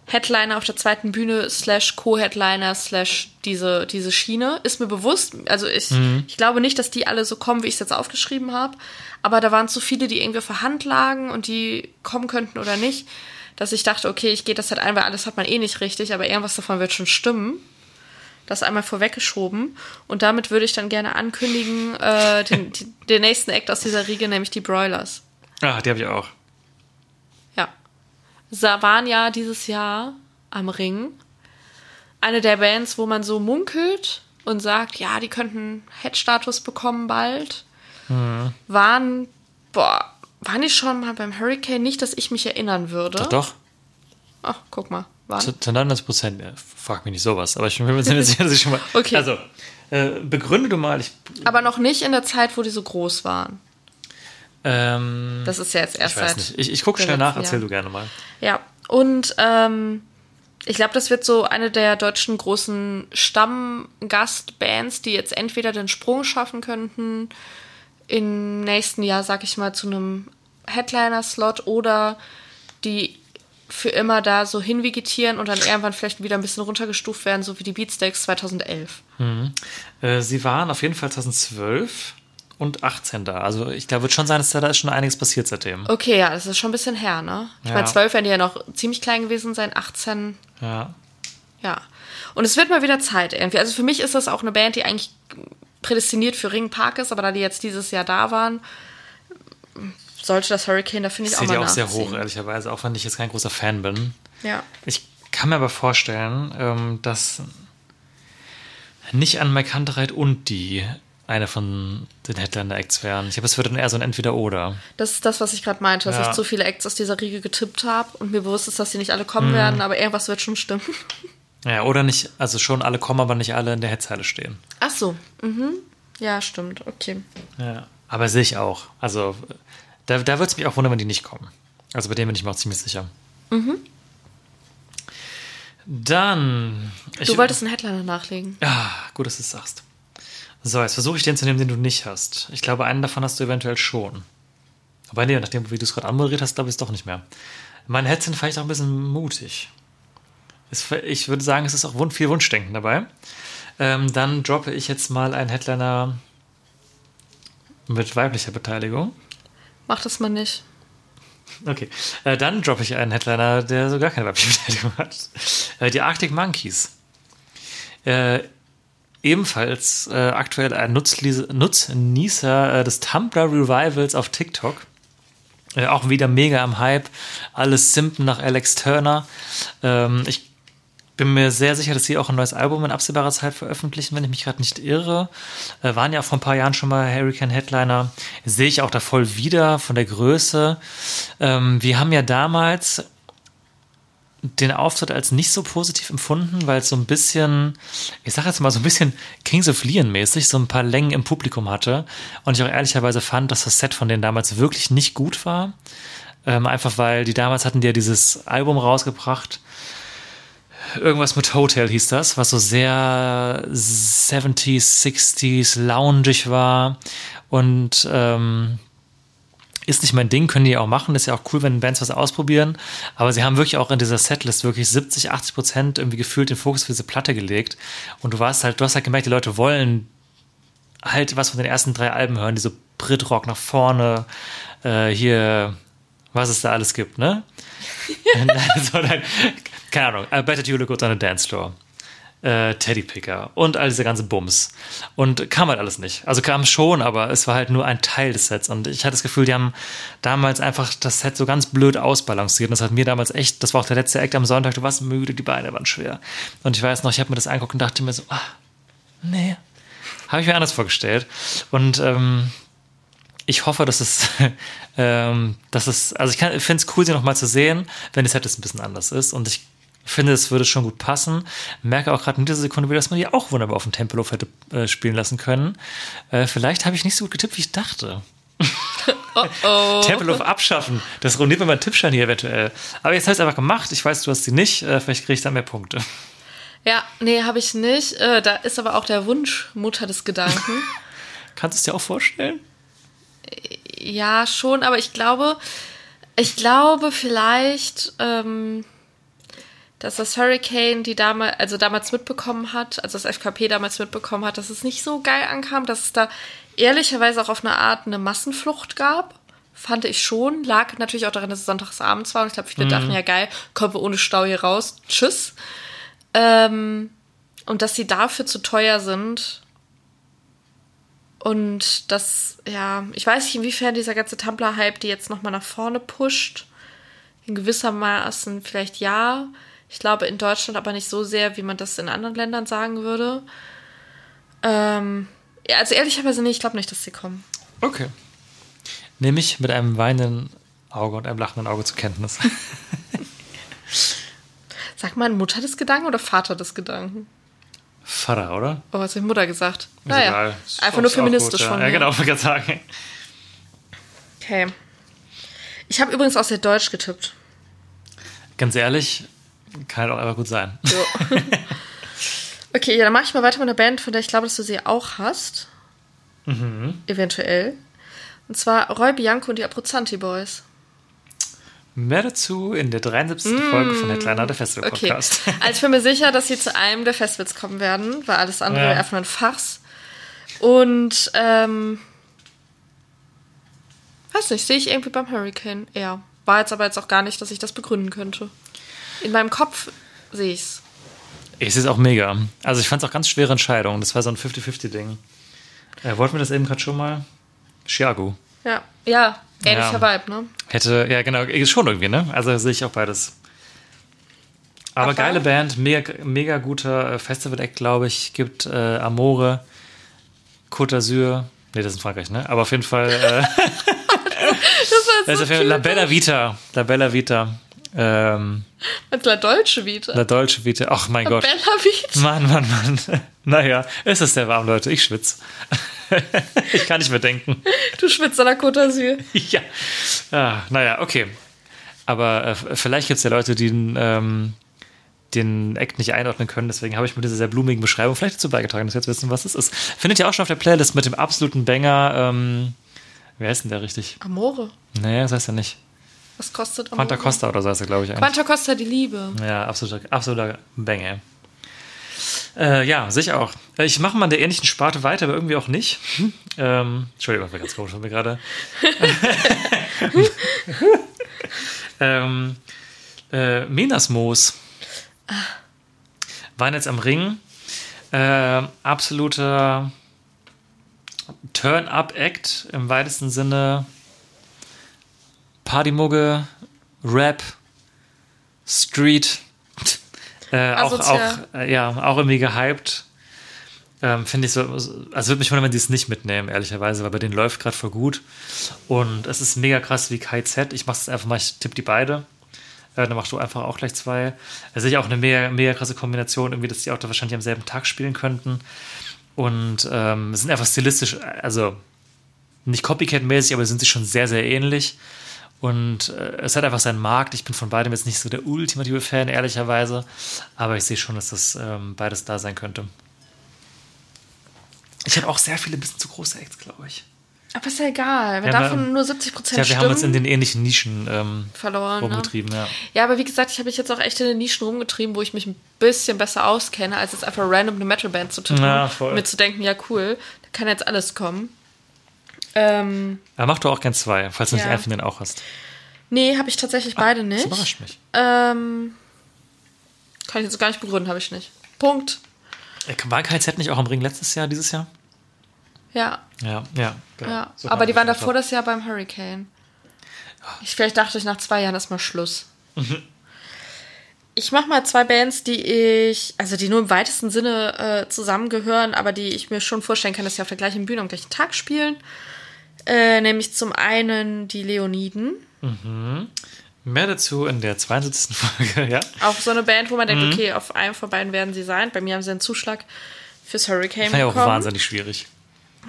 Headliner auf der zweiten Bühne slash Co-Headliner slash diese, diese Schiene. Ist mir bewusst. Also ich, ich glaube nicht, dass die alle so kommen, wie ich es jetzt aufgeschrieben habe. Aber da waren zu viele, die irgendwie Hand lagen und die kommen könnten oder nicht, dass ich dachte, okay, ich gehe das halt ein, weil alles hat man eh nicht richtig, aber irgendwas davon wird schon stimmen. Das einmal vorweggeschoben. Und damit würde ich dann gerne ankündigen, äh, den, die, den nächsten Act aus dieser Riege, nämlich die Broilers. Ah, die habe ich auch. Ja. Sie waren ja dieses Jahr am Ring. Eine der Bands, wo man so munkelt und sagt, ja, die könnten Head-Status bekommen bald. Waren, boah, waren die schon mal beim Hurricane? Nicht, dass ich mich erinnern würde. Doch, doch. Ach, guck mal. Zu, zu 99 Prozent. Ja, frag mich nicht sowas. Aber ich bin mir ziemlich sicher, dass ich schon mal. Okay. Also, äh, begründe du mal. Ich, Aber noch nicht in der Zeit, wo die so groß waren. ähm, Das ist ja jetzt erst ich weiß seit. nicht. Ich, ich gucke schnell nach. Erzähl Jahren. du gerne mal. Ja, und ähm, ich glaube, das wird so eine der deutschen großen Stammgastbands, die jetzt entweder den Sprung schaffen könnten im nächsten Jahr, sag ich mal, zu einem Headliner-Slot oder die für immer da so hinvegetieren und dann irgendwann vielleicht wieder ein bisschen runtergestuft werden, so wie die Beatsteaks 2011. Äh, sie waren auf jeden Fall 2012 und 18 da. Also, ich glaube, wird schon sein, dass da ist schon einiges passiert seitdem. Okay, ja, das ist schon ein bisschen her, ne? Ich Ja. meine, 12 werden die ja noch ziemlich klein gewesen sein, 18 Ja. Ja. Und es wird mal wieder Zeit irgendwie. Also für mich ist das auch eine Band, die eigentlich prädestiniert für Ring Park ist, aber da die jetzt dieses Jahr da waren, sollte das Hurricane, da finde ich Ich auch mal die auch sehr hoch, ehrlicherweise, auch wenn ich jetzt kein großer Fan bin. Ja. Ich kann mir aber vorstellen, ähm, dass nicht an Mike Hunterreit und die eine von den Headliner-Acts wären. Ich glaube, es wird dann eher so ein Entweder-Oder. Das ist das, was ich gerade meinte, dass Ja. ich zu viele Acts aus dieser Riege getippt habe und mir bewusst ist, dass sie nicht alle kommen werden, aber irgendwas wird schon stimmen. Ja, oder nicht, also schon alle kommen, aber nicht alle in der Headzeile stehen. Ach so. Mhm. Ja, stimmt. Okay. Ja. Aber sehe ich auch. Also, da, da würde es mich auch wundern, wenn die nicht kommen. Also bei denen bin ich mir auch ziemlich sicher. Dann. Du wolltest einen Headliner nachlegen. Ja, gut, dass du es sagst. So, jetzt versuche ich den zu nehmen, den du nicht hast. Ich glaube, einen davon hast du eventuell schon. Aber nee, nachdem, wie du es gerade anmoderiert hast, glaube ich es doch nicht mehr. Mein Head sind vielleicht auch ein bisschen mutig. Es, ich würde sagen, es ist auch viel Wunschdenken dabei. Ähm, dann droppe ich jetzt mal einen Headliner mit weiblicher Beteiligung. Mach das mal nicht. Okay, äh, dann droppe ich einen Headliner, der so gar keine weibliche Beteiligung hat. Äh, die Arctic Monkeys. Äh, ebenfalls äh, aktuell ein Nutzlies- Nutznießer äh, des Tumblr Revivals auf TikTok. Äh, auch wieder mega am Hype. Alles simpen nach Alex Turner. Ähm, ich bin mir sehr sicher, dass sie auch ein neues Album in absehbarer Zeit veröffentlichen, wenn ich mich gerade nicht irre. Äh, waren ja auch vor ein paar Jahren schon mal Hurricane Headliner. Sehe ich auch da voll wieder von der Größe. Ähm, wir haben ja damals den Auftritt als nicht so positiv empfunden, weil es so ein bisschen, ich sag jetzt mal so ein bisschen Kings of Leon mäßig, so ein paar Längen im Publikum hatte. Und ich auch ehrlicherweise fand, dass das Set von denen damals wirklich nicht gut war. Ähm, einfach weil die damals hatten die ja dieses Album rausgebracht irgendwas mit Hotel hieß das, was so sehr 70s, 60s, loungig war und ähm, ist nicht mein Ding, können die auch machen. Ist ja auch cool, wenn Bands was ausprobieren. Aber sie haben wirklich auch in dieser Setlist wirklich 70, 80 Prozent irgendwie gefühlt den Fokus für diese Platte gelegt. Und du warst halt, du hast halt gemerkt, die Leute wollen halt was von den ersten drei Alben hören, diese Brit-Rock nach vorne, äh, hier, was es da alles gibt, ne? so, dann, keine Ahnung, I bet you look good on a dance floor äh, Teddypicker und all diese ganze Bums. Und kam halt alles nicht. Also kam schon, aber es war halt nur ein Teil des Sets. Und ich hatte das Gefühl, die haben damals einfach das Set so ganz blöd ausbalanciert. Und das hat mir damals echt, das war auch der letzte Act am Sonntag, du warst müde, die Beine waren schwer. Und ich weiß noch, ich habe mir das angeguckt und dachte mir so, ah, nee, habe ich mir anders vorgestellt. Und ähm, ich hoffe, dass es, ähm, dass es, also ich, ich finde es cool, sie nochmal zu sehen, wenn das Set jetzt ein bisschen anders ist. Und ich finde, es würde schon gut passen. Merke auch gerade in dieser Sekunde wieder, dass man die auch wunderbar auf dem Tempelhof hätte äh, spielen lassen können. Äh, vielleicht habe ich nicht so gut getippt, wie ich dachte. Oh oh. Tempelhof abschaffen. Das ruiniert mir mein Tippschein hier eventuell. Aber jetzt habe ich es einfach gemacht. Ich weiß, du hast sie nicht. Äh, vielleicht kriege ich da mehr Punkte. Ja, nee, habe ich nicht. Äh, da ist aber auch der Wunsch Mutter des Gedanken. Kannst du es dir auch vorstellen? Ja, schon, aber ich glaube, ich glaube vielleicht, ähm, dass das Hurricane die damals, also damals mitbekommen hat, also das FKP damals mitbekommen hat, dass es nicht so geil ankam, dass es da ehrlicherweise auch auf eine Art eine Massenflucht gab. Fand ich schon. Lag natürlich auch daran, dass es sonntagsabends war. Und ich glaube, viele mhm. dachten, ja geil, kommen wir ohne Stau hier raus. Tschüss. Ähm, und dass sie dafür zu teuer sind. Und das, ja, ich weiß nicht, inwiefern dieser ganze Tumblr-Hype die jetzt nochmal nach vorne pusht. In gewissermaßen vielleicht ja. Ich glaube in Deutschland aber nicht so sehr, wie man das in anderen Ländern sagen würde. Ähm, ja, also ehrlicherweise nicht, ich glaube nicht, dass sie kommen. Okay. Nehme ich mit einem weinenden Auge und einem lachenden Auge zur Kenntnis. Sag mal, Mutter des Gedanken oder Vater des Gedanken? Vater, oder? Oh, was hat Mutter gesagt? Ist naja, egal. einfach nur feministisch gut, ja. von mir. Ja, genau, ich kann sagen. Okay. Ich habe übrigens auch sehr deutsch getippt. Ganz ehrlich, kann halt auch einfach gut sein. So. okay, ja, dann mache ich mal weiter mit einer Band, von der ich glaube, dass du sie auch hast. Mhm. Eventuell. Und zwar Roy Bianco und die Abruzzanti Boys. Mehr dazu in der 73. Mm, Folge von Headliner, der Festival Podcast. Okay. Also ich bin mir sicher, dass sie zu einem der Festivals kommen werden, weil alles andere ja. einfach nur ein Fachs. Und, ähm, weiß nicht, sehe ich irgendwie beim Hurricane eher. War jetzt aber jetzt auch gar nicht, dass ich das begründen könnte. In meinem Kopf sehe ich es. Ich sehe es auch mega. Also ich fand es auch ganz schwere Entscheidung. Das war so ein 50-50-Ding. Äh, wollten wir das eben gerade schon mal? Chiago. Ja, ja, ähnlicher ja. Vibe, ne? Hätte, ja genau, schon irgendwie, ne? Also sehe ich auch beides. Aber, Aber geile Band, mega, mega guter äh, Festival-Act, glaube ich. Gibt äh, Amore, Côte d'Azur. Ne, das ist in Frankreich, ne? Aber auf jeden Fall. Äh, das war so ist La Bella Vita. La Bella Vita. Ähm, Mit La Dolce Vita. La Dolce Vita. Ach mein La Gott. Bella Vita. Mann, Mann, Mann. Naja, es ist sehr warm, Leute. Ich schwitze. ich kann nicht mehr denken. Du schwitzt an der Côte d'Azur. Ja. Ah, naja, okay. Aber äh, vielleicht gibt es ja Leute, die ähm, den Act nicht einordnen können. Deswegen habe ich mit dieser sehr blumigen Beschreibung vielleicht dazu beigetragen, dass wir jetzt wissen, was es ist. Findet ihr auch schon auf der Playlist mit dem absoluten Banger. Ähm, wer ist denn der richtig? Amore. Nee, das heißt ja nicht. Was kostet? Quanta Costa oder so heißt er, glaube ich. Eigentlich. Quanta Costa die Liebe. Ja, absoluter, absoluter Banger. Äh, ja, sicher auch. Äh, ich mache mal in der ähnlichen Sparte weiter, aber irgendwie auch nicht. Ähm, Entschuldigung, das war ganz komisch von mir gerade. ähm, äh, Menasmoos. Ah. Waren jetzt am Ring. Äh, absoluter Turn-up-Act im weitesten Sinne. Partymugge, Rap, Street, äh, auch, auch, äh, ja, auch irgendwie gehypt. Ähm, Finde ich so, also würde mich wundern, wenn die es nicht mitnehmen, ehrlicherweise, weil bei denen läuft gerade voll gut. Und es ist mega krass wie KZ. Ich mache es einfach mal, ich tippe die beide. Äh, dann machst du einfach auch gleich zwei. Ist ja auch eine mega, mega krasse Kombination, irgendwie, dass die auch da wahrscheinlich am selben Tag spielen könnten. Und ähm, sind einfach stilistisch, also nicht Copycat-mäßig, aber sind sie schon sehr, sehr ähnlich. Und äh, es hat einfach seinen Markt. Ich bin von beidem jetzt nicht so der ultimative Fan, ehrlicherweise. Aber ich sehe schon, dass das ähm, beides da sein könnte. Ich habe auch sehr viele bisschen zu große Acts, glaube ich. Aber ist ja egal, wenn Ja, davon aber- nur 70 Prozent Ja, wir stimmen. haben uns in den ähnlichen Nischen ähm, verloren. Ne? rumgetrieben, ja. Ja, aber wie gesagt, ich habe mich jetzt auch echt in den Nischen rumgetrieben, wo ich mich ein bisschen besser auskenne, als jetzt einfach random eine Metalband zu tippen. Ja, voll. Mir zu denken, ja cool, da kann jetzt alles kommen. Ähm, Aber mach du auch gern zwei, falls du nicht Ja. einen von denen auch hast. nee, habe ich tatsächlich beide Das nicht. überrascht mich. Ähm, kann ich jetzt gar nicht begründen, habe ich nicht. Punkt. Äh, War KZ nicht auch am Ring letztes Jahr, dieses Jahr? Ja, Ja, ja. genau. ja. So aber die waren das davor das Jahr beim Hurricane. Ich, vielleicht dachte ich nach zwei Jahren ist mal Schluss. Mhm. Ich mache mal zwei Bands, die ich, also die nur im weitesten Sinne äh, zusammengehören, aber die ich mir schon vorstellen kann, dass sie auf der gleichen Bühne am gleichen Tag spielen. Äh, nämlich zum einen die Leoniden. Mehr dazu in der 72. Folge, ja. Auch so eine Band, wo man Mhm. denkt, okay, auf einem von beiden werden sie sein. Bei mir haben sie einen Zuschlag fürs Hurricane War ja auch bekommen. wahnsinnig schwierig.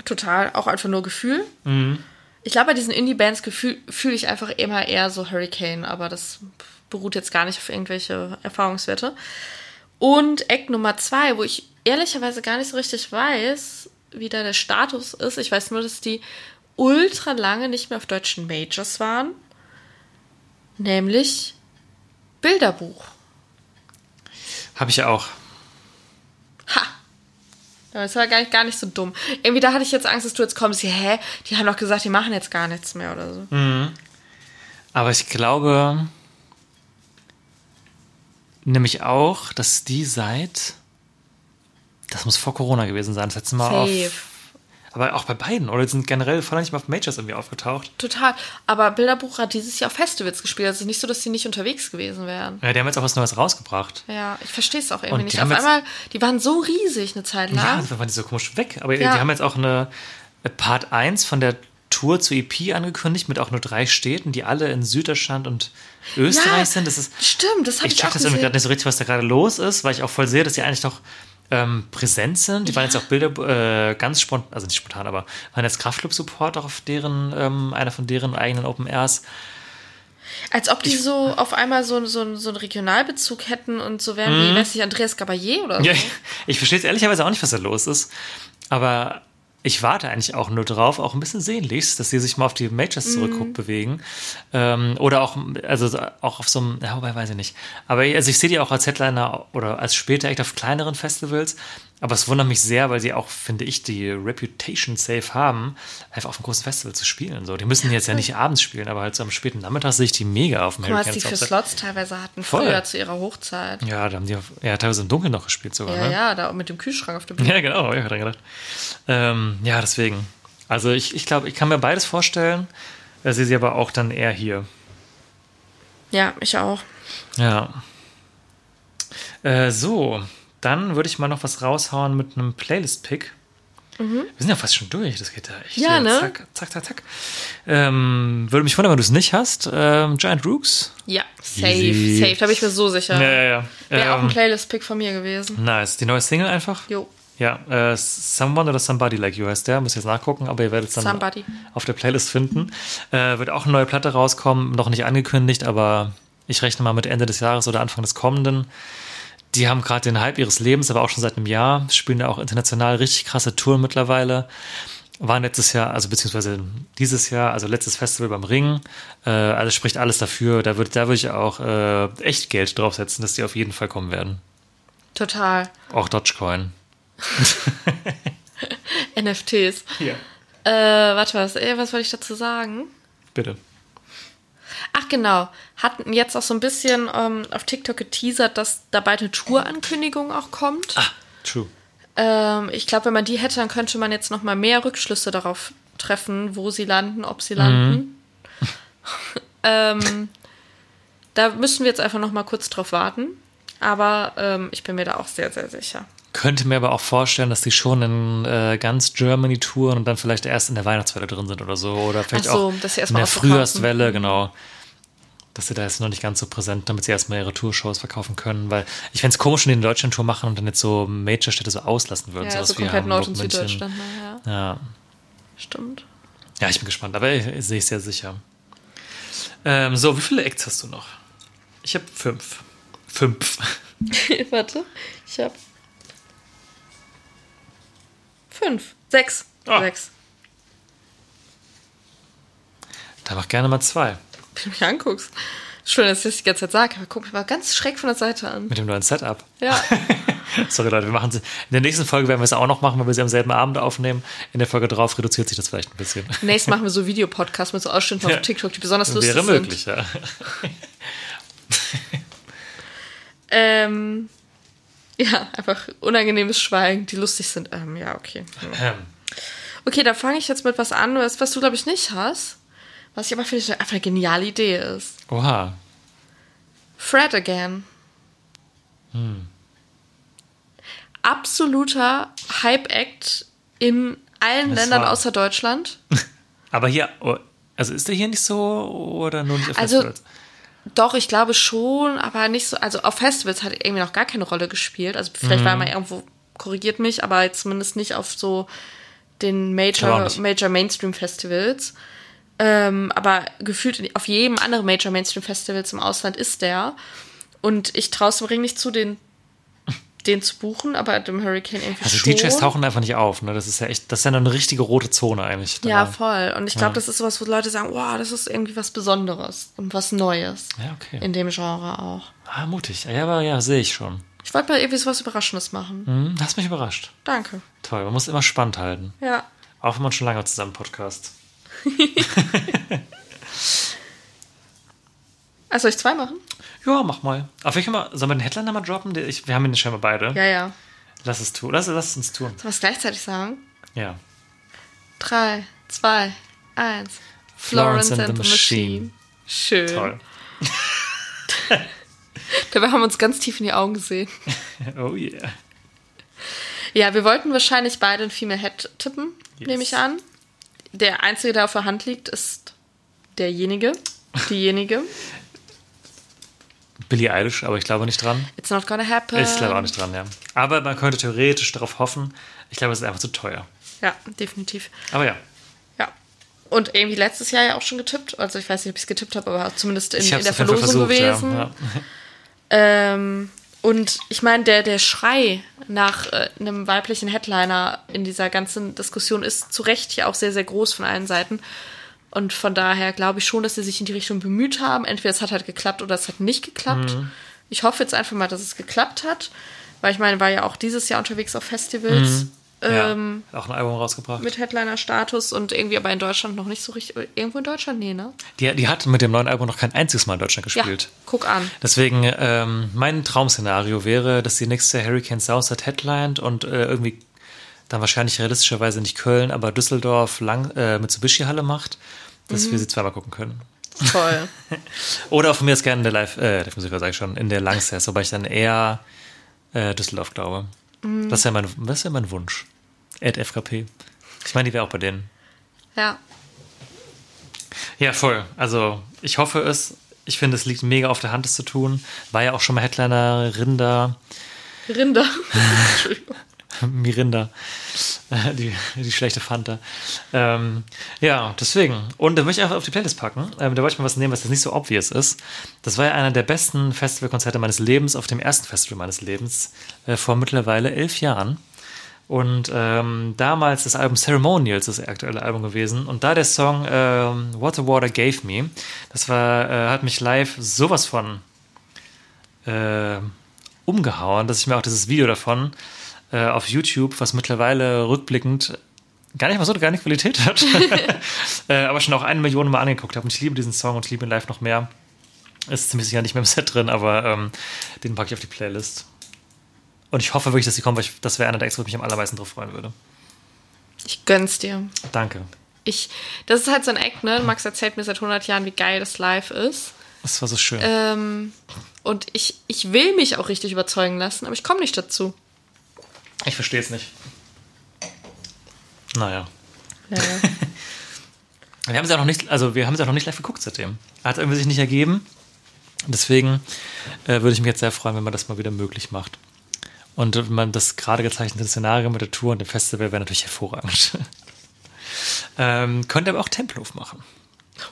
Total, auch einfach nur Gefühl. Mhm. Ich glaube, bei diesen Indie-Bands fühle fühl ich einfach immer eher so Hurricane, aber das beruht jetzt gar nicht auf irgendwelche Erfahrungswerte. Und Eck Nummer zwei, wo ich ehrlicherweise gar nicht so richtig weiß, wie da der Status ist. Ich weiß nur, dass die ultra lange nicht mehr auf deutschen Majors waren. Nämlich Bilderbuch. Habe ich ja auch. Ha! Das war gar nicht, gar nicht so dumm. Irgendwie da hatte ich jetzt Angst, dass du jetzt kommst. Hä? Die haben doch gesagt, die machen jetzt gar nichts mehr oder so. Aber ich glaube nämlich auch, dass die seit. Das muss vor Corona gewesen sein. Das letzte Mal Safe. auf. Aber auch bei beiden, oder? Die sind generell voll nicht mal auf Majors irgendwie aufgetaucht. Total. Aber Bilderbuch hat dieses Jahr auf Festivals gespielt. Also nicht so, dass die nicht unterwegs gewesen wären. Ja, die haben jetzt auch was Neues rausgebracht. Ja, ich verstehe es auch irgendwie Und nicht. Auf einmal, die waren so riesig eine Zeit Ja, lang. dann waren die so komisch weg. Aber Ja. die haben jetzt auch eine Part 1 von der Tour zu EP angekündigt, mit auch nur drei Städten, die alle in Süddeutschland und Österreich Ja, sind. Das ist, Stimmt, das habe ich ich, auch das irgendwie gesehen. gerade nicht so richtig, was da gerade los ist, weil ich auch voll sehe, dass die eigentlich noch ähm, präsent sind. Die waren jetzt auch Bilder äh, ganz spontan, also nicht spontan, aber waren jetzt Kraftclub-Support auch auf deren, ähm, einer von deren eigenen Open Airs. Als ob die so auf einmal so, so, so einen Regionalbezug hätten und so wären wie, weiß nicht, Andreas Caballé oder so. Mhm. Ja, ich verstehe jetzt ehrlicherweise auch nicht, was da los ist. Aber ich warte eigentlich auch nur drauf, auch ein bisschen sehnlichst, dass sie sich mal auf die Majors zurückguckt bewegen. Ähm, oder auch, also auch auf so einem, ja, wobei weiß ich nicht. Aber also ich sehe die auch als Headliner oder als später echt auf kleineren Festivals. Aber es wundert mich sehr, weil sie auch, finde ich, die Reputation safe haben, einfach auf einem großen Festival zu spielen. So, die müssen jetzt ja nicht abends spielen, aber halt so am späten Nachmittag sehe ich die mega auf dem Guck mal, was die für. Slots teilweise hatten, Voll. früher zu ihrer Hochzeit. Ja, da haben die ja teilweise im Dunkeln noch gespielt sogar. Ja, ne? ja, da mit dem Kühlschrank auf der Bühne. Ja, genau, ich dran gedacht. Ähm, ja, deswegen. Also ich, ich glaube, ich kann mir beides vorstellen. Ich sehe sie aber auch dann eher hier. Ja, ich auch. Ja. Äh, so, dann würde ich mal noch was raushauen mit einem Playlist-Pick. Wir sind ja fast schon durch, das geht ja echt. Mhm. Ja, ne? Zack, zack, zack, zack. Ähm, würde mich wundern, wenn du es nicht hast. Ähm, Giant Rooks. Ja, safe, Easy. safe, da bin ich mir so sicher. Ja, ja, ja. Wäre auch ein Ähm, Playlist-Pick von mir gewesen. nice. Die neue Single einfach. Jo. Ja, äh, Someone oder Somebody Like You heißt der. Muss jetzt nachgucken, aber ihr werdet es dann Somebody. auf der Playlist finden. Äh, wird auch eine neue Platte rauskommen, noch nicht angekündigt, aber ich rechne mal mit Ende des Jahres oder Anfang des kommenden. Die haben gerade den Hype ihres Lebens, aber auch schon seit einem Jahr. Spielen ja auch international richtig krasse Touren mittlerweile. Waren letztes Jahr, also beziehungsweise dieses Jahr, also letztes Festival beim Ring. Äh, also spricht alles dafür. Da würde da würd ich auch äh, echt Geld draufsetzen, dass die auf jeden Fall kommen werden. Total. Auch Dogecoin. NFTs. Ja. Äh, warte was, äh, was wollte ich dazu sagen? Bitte. Ach genau, hatten jetzt auch so ein bisschen ähm, auf TikTok geteasert, dass da bald eine Tour-Ankündigung auch kommt. Ah, true. Ähm, ich glaube, wenn man die hätte, dann könnte man jetzt noch mal mehr Rückschlüsse darauf treffen, wo sie landen, ob sie landen. ähm, da müssen wir jetzt einfach noch mal kurz drauf warten. Aber ähm, ich bin mir da auch sehr, sehr sicher. Könnte mir aber auch vorstellen, dass die schon in äh, ganz Germany touren und dann vielleicht erst in der Weihnachtswelle drin sind oder so. Oder vielleicht so, auch in der. Frühjahrswelle, genau. Dass sie da jetzt noch nicht ganz so präsent, damit sie erstmal ihre Tourshows verkaufen können. Weil ich fände es komisch, wenn die eine Deutschland-Tour machen und dann jetzt so Major-Städte so auslassen würden. Ja, sowas so komplett Nord- und. Süddeutschland. Ne? Ja, Ja. stimmt. ja, ich bin gespannt, aber ich, ich sehe es sehr sicher. Ähm, so, wie viele Acts hast du noch? Ich habe fünf. Fünf. Warte, ich habe fünf, sechs, Ah. sechs. Da mach gerne mal zwei. Wenn du mich anguckst. Schön, dass ich das die ganze Zeit sage, aber guck mich mal ganz schräg von der Seite an. Mit dem neuen Setup. Ja, Sorry, Leute, wir machen sie. In der nächsten Folge werden wir es auch noch machen, weil wir sie am selben Abend aufnehmen. In der Folge drauf reduziert sich das vielleicht ein bisschen. nächstes machen wir so Videopodcasts mit so Ausschnitten Ja. auf TikTok, die besonders lustig Wäre sind. möglich, ja. Ähm, ja, einfach unangenehmes Schweigen, die lustig sind. Ähm, ja, okay. Ähm, Okay, da fange ich jetzt mit was an, was, was du, glaube ich, nicht hast. Was ich aber finde, einfach eine geniale Idee ist. Oha. Fred Again. Hm. Absoluter Hype-Act in allen Das Ländern außer Deutschland. Aber hier, oh, also ist der hier nicht so oder nur nicht auf Also- Festivals? Doch, ich glaube schon, aber nicht so. Also auf Festivals hat er irgendwie noch gar keine Rolle gespielt. Also vielleicht Mhm. war er mal irgendwo, korrigiert mich, aber zumindest nicht auf so den Major. Major Mainstream Festivals. Ähm, aber gefühlt auf jedem anderen Major Mainstream Festivals im Ausland ist der. Und ich traue es dem Ring nicht zu, den, den zu buchen, aber dem Hurricane irgendwie Also schon. DJs tauchen einfach nicht auf, ne? Das ist ja echt, das ist ja eine richtige rote Zone eigentlich. Ja, da. voll. Und ich glaube, Ja. das ist sowas, wo Leute sagen, wow, das ist irgendwie was Besonderes und was Neues. Ja, okay. In dem Genre auch. Ah, mutig. Ja, aber ja, sehe ich schon. Ich wollte mal irgendwie sowas Überraschendes machen. Hm, hast mich überrascht. Danke. Toll, man muss immer spannend halten. Ja. Auch wenn man schon lange zusammen podcast. Also soll ich zwei machen? Ja, mach mal. Auf welchen mal, sollen wir den Headliner mal droppen? Ich, wir haben ihn scheinbar beide. Ja, ja. Lass es tun. Lass, lass es uns tun. Sollen wir es gleichzeitig sagen? Ja. Drei, zwei, eins. Florence and the Machine. Schön. Toll. Dabei haben wir uns ganz tief in die Augen gesehen. Oh yeah. Ja, wir wollten wahrscheinlich beide ein Female Head tippen, Yes. nehme ich an. Der einzige, der auf der Hand liegt, ist derjenige, diejenige. Billie Eilish, aber ich glaube nicht dran. It's not gonna happen. Ich glaube auch nicht dran, ja. Aber man könnte theoretisch darauf hoffen. Ich glaube, es ist einfach zu teuer. Ja, definitiv. Aber ja. Ja. Und irgendwie letztes Jahr ja auch schon getippt. Also ich weiß nicht, ob ich es getippt habe, aber zumindest in, in der Verlosung versucht, gewesen. ja. ja. Ähm, und ich meine, der, der Schrei nach äh, einem weiblichen Headliner in dieser ganzen Diskussion ist zu Recht ja auch sehr, sehr groß von allen Seiten. Und von daher glaube ich schon, dass sie sich in die Richtung bemüht haben. Entweder es hat halt geklappt oder es hat nicht geklappt. Mhm. Ich hoffe jetzt einfach mal, dass es geklappt hat. Weil ich meine, war ja auch dieses Jahr unterwegs auf Festivals ähm, ja. Auch ein Album rausgebracht. mit Headliner-Status und irgendwie aber in Deutschland noch nicht so richtig. Irgendwo in Deutschland? Nee, ne? Die, die hat mit dem neuen Album noch kein einziges Mal in Deutschland Ja, gespielt. guck an. Deswegen, ähm, mein Traum-Szenario wäre, dass die nächste Hurricane Soundset headlined und äh, irgendwie dann wahrscheinlich realistischerweise nicht Köln, aber Düsseldorf lang, äh, Mitsubishi-Halle macht, dass Mhm. wir sie zweimal gucken können. Toll. Oder von mir ist gerne in der Live, äh, Live Musiker sage ich schon, in der Langsess, wobei ich dann eher äh, Düsseldorf glaube. Mhm. Das ja mein, das ist ja mein Wunsch. Ad FKP. Ich meine, die wäre auch bei denen. ja. Ja, voll. Also ich hoffe es. Ich finde, es liegt mega auf der Hand, es zu tun. War ja auch schon mal Headliner Rinder, Rinder. Mirinda, die, die schlechte Fanta. Ähm, ja, deswegen. Und da möchte ich einfach auf die Playlist packen. Ähm, da wollte ich mal was nehmen, was jetzt nicht so obvious ist. Das war ja einer der besten Festivalkonzerte meines Lebens, auf dem ersten Festival meines Lebens, äh, vor mittlerweile elf Jahren. Und ähm, damals das Album Ceremonials, das aktuelle Album gewesen. Und da der Song ähm, What the Water Gave Me, das war, äh, hat mich live sowas von äh, umgehauen, dass ich mir auch dieses Video davon äh, auf YouTube, was mittlerweile rückblickend gar nicht mal so eine geile Qualität hat, äh, aber schon auch eine Million Mal angeguckt habe. Und ich liebe diesen Song und ich liebe ihn live noch mehr. Ist ziemlich sicher nicht mehr im Set drin, aber ähm, den packe ich auf die Playlist. Und ich hoffe wirklich, dass die kommen, weil ich, das wäre einer der Acts, wo ich mich am allermeisten drauf freuen würde. Ich gönn's dir. Danke. Ich, das ist halt so ein Eck, ne? Max erzählt mir seit 100 Jahren, wie geil das live ist. Das war so schön. Ähm, und ich, ich will mich auch richtig überzeugen lassen, aber ich komme nicht dazu. Ich verstehe es nicht. Naja. Ja, ja. Wir haben es ja noch nicht, also wir haben es ja noch nicht live geguckt seitdem. Hat irgendwie sich nicht ergeben. Deswegen äh, würde ich mich jetzt sehr freuen, wenn man das mal wieder möglich macht. Und man das gerade gezeichnete Szenario mit der Tour und dem Festival wäre natürlich hervorragend. ähm, könnte aber auch Tempelhof machen.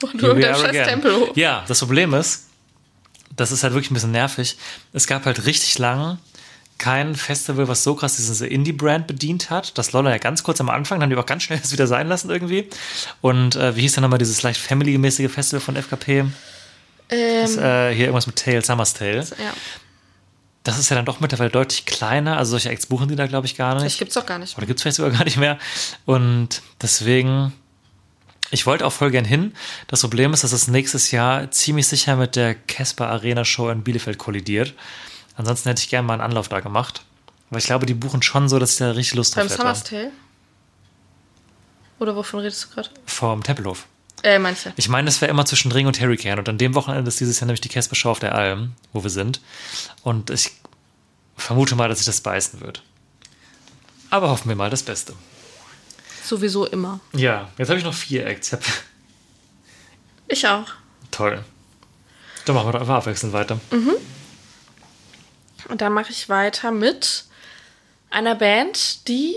Und nur der again. Tempelhof. Ja, das Problem ist, das ist halt wirklich ein bisschen nervig. Es gab halt richtig lang kein Festival, was so krass diese Indie-Brand bedient hat. Das Lolla ja ganz kurz am Anfang, dann haben die auch ganz schnell das wieder sein lassen irgendwie. Und äh, wie hieß denn nochmal dieses leicht Family-mäßige Festival von FKP? Das, äh, hier irgendwas mit Tale, Summer's Tale. Ja, Das ist ja dann doch mittlerweile deutlich kleiner. Also solche Acts buchen die da, glaube ich, gar nicht. das gibt's doch gar nicht. Oder gibt es vielleicht sogar gar nicht mehr. Und deswegen, ich wollte auch voll gern hin. Das Problem ist, dass es nächstes Jahr ziemlich sicher mit der Casper Arena Show in Bielefeld kollidiert. Ansonsten hätte ich gerne mal einen Anlauf da gemacht. Aber ich glaube, die buchen schon so, dass ich da richtig Lust Beim drauf Summer's hätte. Tale? Oder wovon redest du gerade? Vom Tempelhof. Äh, manche. Ich meine, es wäre immer zwischen Ring und Hurricane. Und an dem Wochenende ist dieses Jahr nämlich die Casper Show auf der Alm, wo wir sind. Und ich vermute mal, dass sich das beißen wird. Aber hoffen wir mal das Beste. Sowieso immer. Ja, jetzt habe ich noch vier Acts. Ich auch. Toll. Dann machen wir doch einfach abwechselnd weiter. Und dann mache ich weiter mit einer Band, die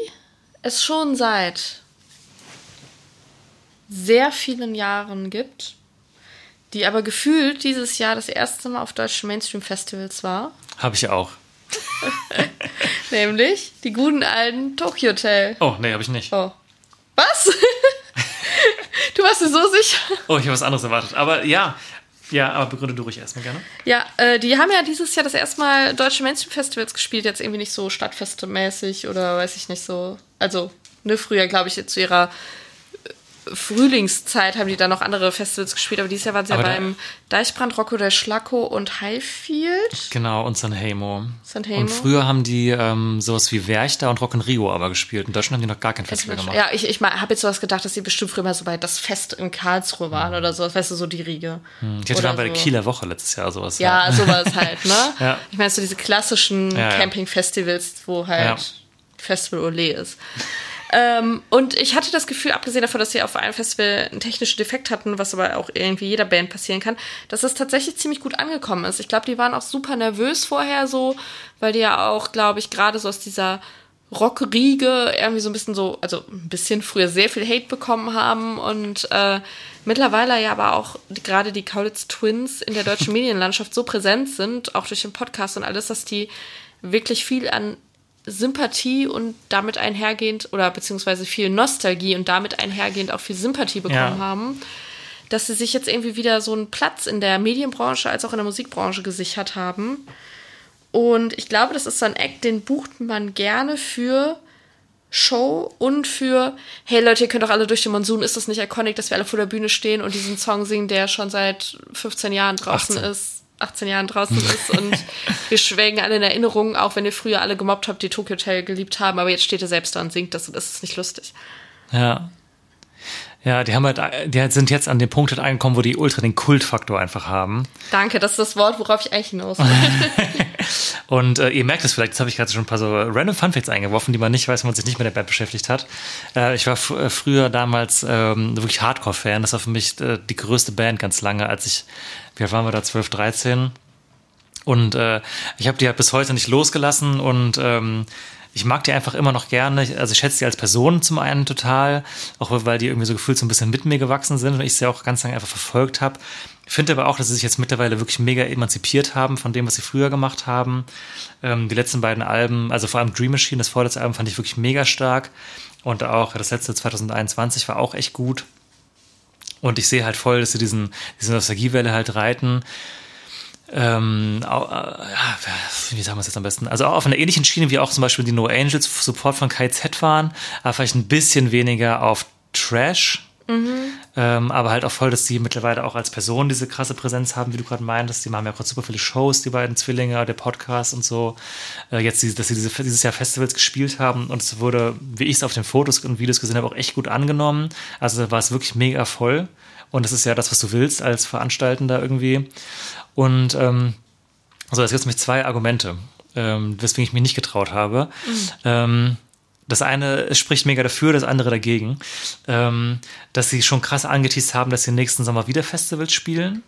es schon seit sehr vielen Jahren gibt, die aber gefühlt dieses Jahr das erste Mal auf deutschen Mainstream-Festivals war. Habe ich auch. Nämlich die guten alten Tokyo Hotel. Oh, nee, habe ich nicht. Oh. Was? du warst dir so sicher? Oh, ich habe was anderes erwartet. Aber ja, ja, aber begründe du ruhig erstmal gerne. Ja, äh, die haben ja dieses Jahr das erste Mal deutsche Mainstream-Festivals gespielt, jetzt irgendwie nicht so Stadtfeste-mäßig oder weiß ich nicht so. Also, ne, früher, glaube ich, zu ihrer Frühlingszeit haben die dann noch andere Festivals gespielt, aber dieses Jahr waren sie ja beim Deichbrand, Rocco der Schlacko und Highfield. Genau, und Sanheimo. Sanheimo. Und früher haben die ähm, sowas wie Werchter und Rock in Rio aber gespielt. In Deutschland haben die noch gar kein Festival gemacht. Ja, ich, ich habe jetzt sowas gedacht, dass sie bestimmt früher mal so bei das Fest in Karlsruhe waren oder so, weißt du, so die Riege. Hm, Ich hatte waren bei der so. Kieler Woche letztes Jahr sowas. Ja, sowas halt, ne? Ja. Ich meine, so diese klassischen Ja, ja. Camping-Festivals, wo halt Ja. Festival Olé ist. Ähm, und ich hatte das Gefühl, abgesehen davon, dass sie auf einem Festival einen technischen Defekt hatten, was aber auch irgendwie jeder Band passieren kann, dass es tatsächlich ziemlich gut angekommen ist. Ich glaube, die waren auch super nervös vorher so, weil die ja auch, glaube ich, gerade so aus dieser Rockriege irgendwie so ein bisschen so, also ein bisschen früher sehr viel Hate bekommen haben und äh, mittlerweile ja aber auch gerade die Kaulitz Twins in der deutschen Medienlandschaft so präsent sind, auch durch den Podcast und alles, dass die wirklich viel an Sympathie und damit einhergehend oder beziehungsweise viel Nostalgie und damit einhergehend auch viel Sympathie bekommen Ja. haben, dass sie sich jetzt irgendwie wieder so einen Platz in der Medienbranche als auch in der Musikbranche gesichert haben. Und ich glaube, das ist so ein Act, den bucht man gerne für Show und für, hey Leute, ihr könnt doch alle durch den Monsun, ist das nicht iconic, dass wir alle vor der Bühne stehen und diesen Song singen, der schon seit 15 Jahren draußen 18. ist, 18 Jahren draußen ist und wir schwelgen alle in Erinnerung, auch wenn ihr früher alle gemobbt habt, die Tokyo Hotel geliebt haben, aber jetzt steht er selbst da und singt das und das ist nicht lustig. Ja. Ja, die haben halt, die sind jetzt an den Punkt halt angekommen, wo die ultra den Kultfaktor einfach haben. Danke, das ist das Wort, worauf ich eigentlich hinaus will. Und äh, ihr merkt es vielleicht, jetzt habe ich gerade schon ein paar so random Funfacts eingeworfen, die man nicht weiß, wenn man sich nicht mit der Band beschäftigt hat. Äh, ich war äh, früher damals ähm, wirklich Hardcore-Fan. Das war für mich äh, die größte Band ganz lange, als ich, wie alt waren wir da, 12, 13? Und äh, ich habe die halt bis heute nicht losgelassen und ähm, ich mag die einfach immer noch gerne. Also ich schätze die als Person zum einen total, auch weil die irgendwie so gefühlt so ein bisschen mit mir gewachsen sind und ich sie auch ganz lange einfach verfolgt habe. Ich finde aber auch, dass sie sich jetzt mittlerweile wirklich mega emanzipiert haben von dem, was sie früher gemacht haben. Ähm, die letzten beiden Alben, also vor allem Dream Machine, das vorletzte Album fand ich wirklich mega stark. Und auch das letzte 2021 war auch echt gut. Und ich sehe halt voll, dass sie diesen, diese Nostalgiewelle halt reiten. Ähm, äh, wie sagen wir es jetzt am besten? Also auch auf einer ähnlichen Schiene wie auch zum Beispiel die No Angels Support von KZ waren, aber vielleicht ein bisschen weniger auf Trash. Ähm, aber halt auch voll, dass die mittlerweile auch als Person diese krasse Präsenz haben, wie du gerade meintest. Die machen ja gerade super viele Shows, die beiden Zwillinge, der Podcast und so. Äh, jetzt, dass sie diese, dieses Jahr Festivals gespielt haben und es wurde, wie ich es auf den Fotos und Videos gesehen habe, auch echt gut angenommen. Also da war es wirklich mega voll. Und das ist ja das, was du willst als Veranstaltender irgendwie. Und ähm, also jetzt gibt es nämlich zwei Argumente, ähm, weswegen ich mich nicht getraut habe. Ähm, Das eine spricht mega dafür, das andere dagegen. Ähm, dass sie schon krass angeteased haben, dass sie nächsten Sommer wieder Festivals spielen.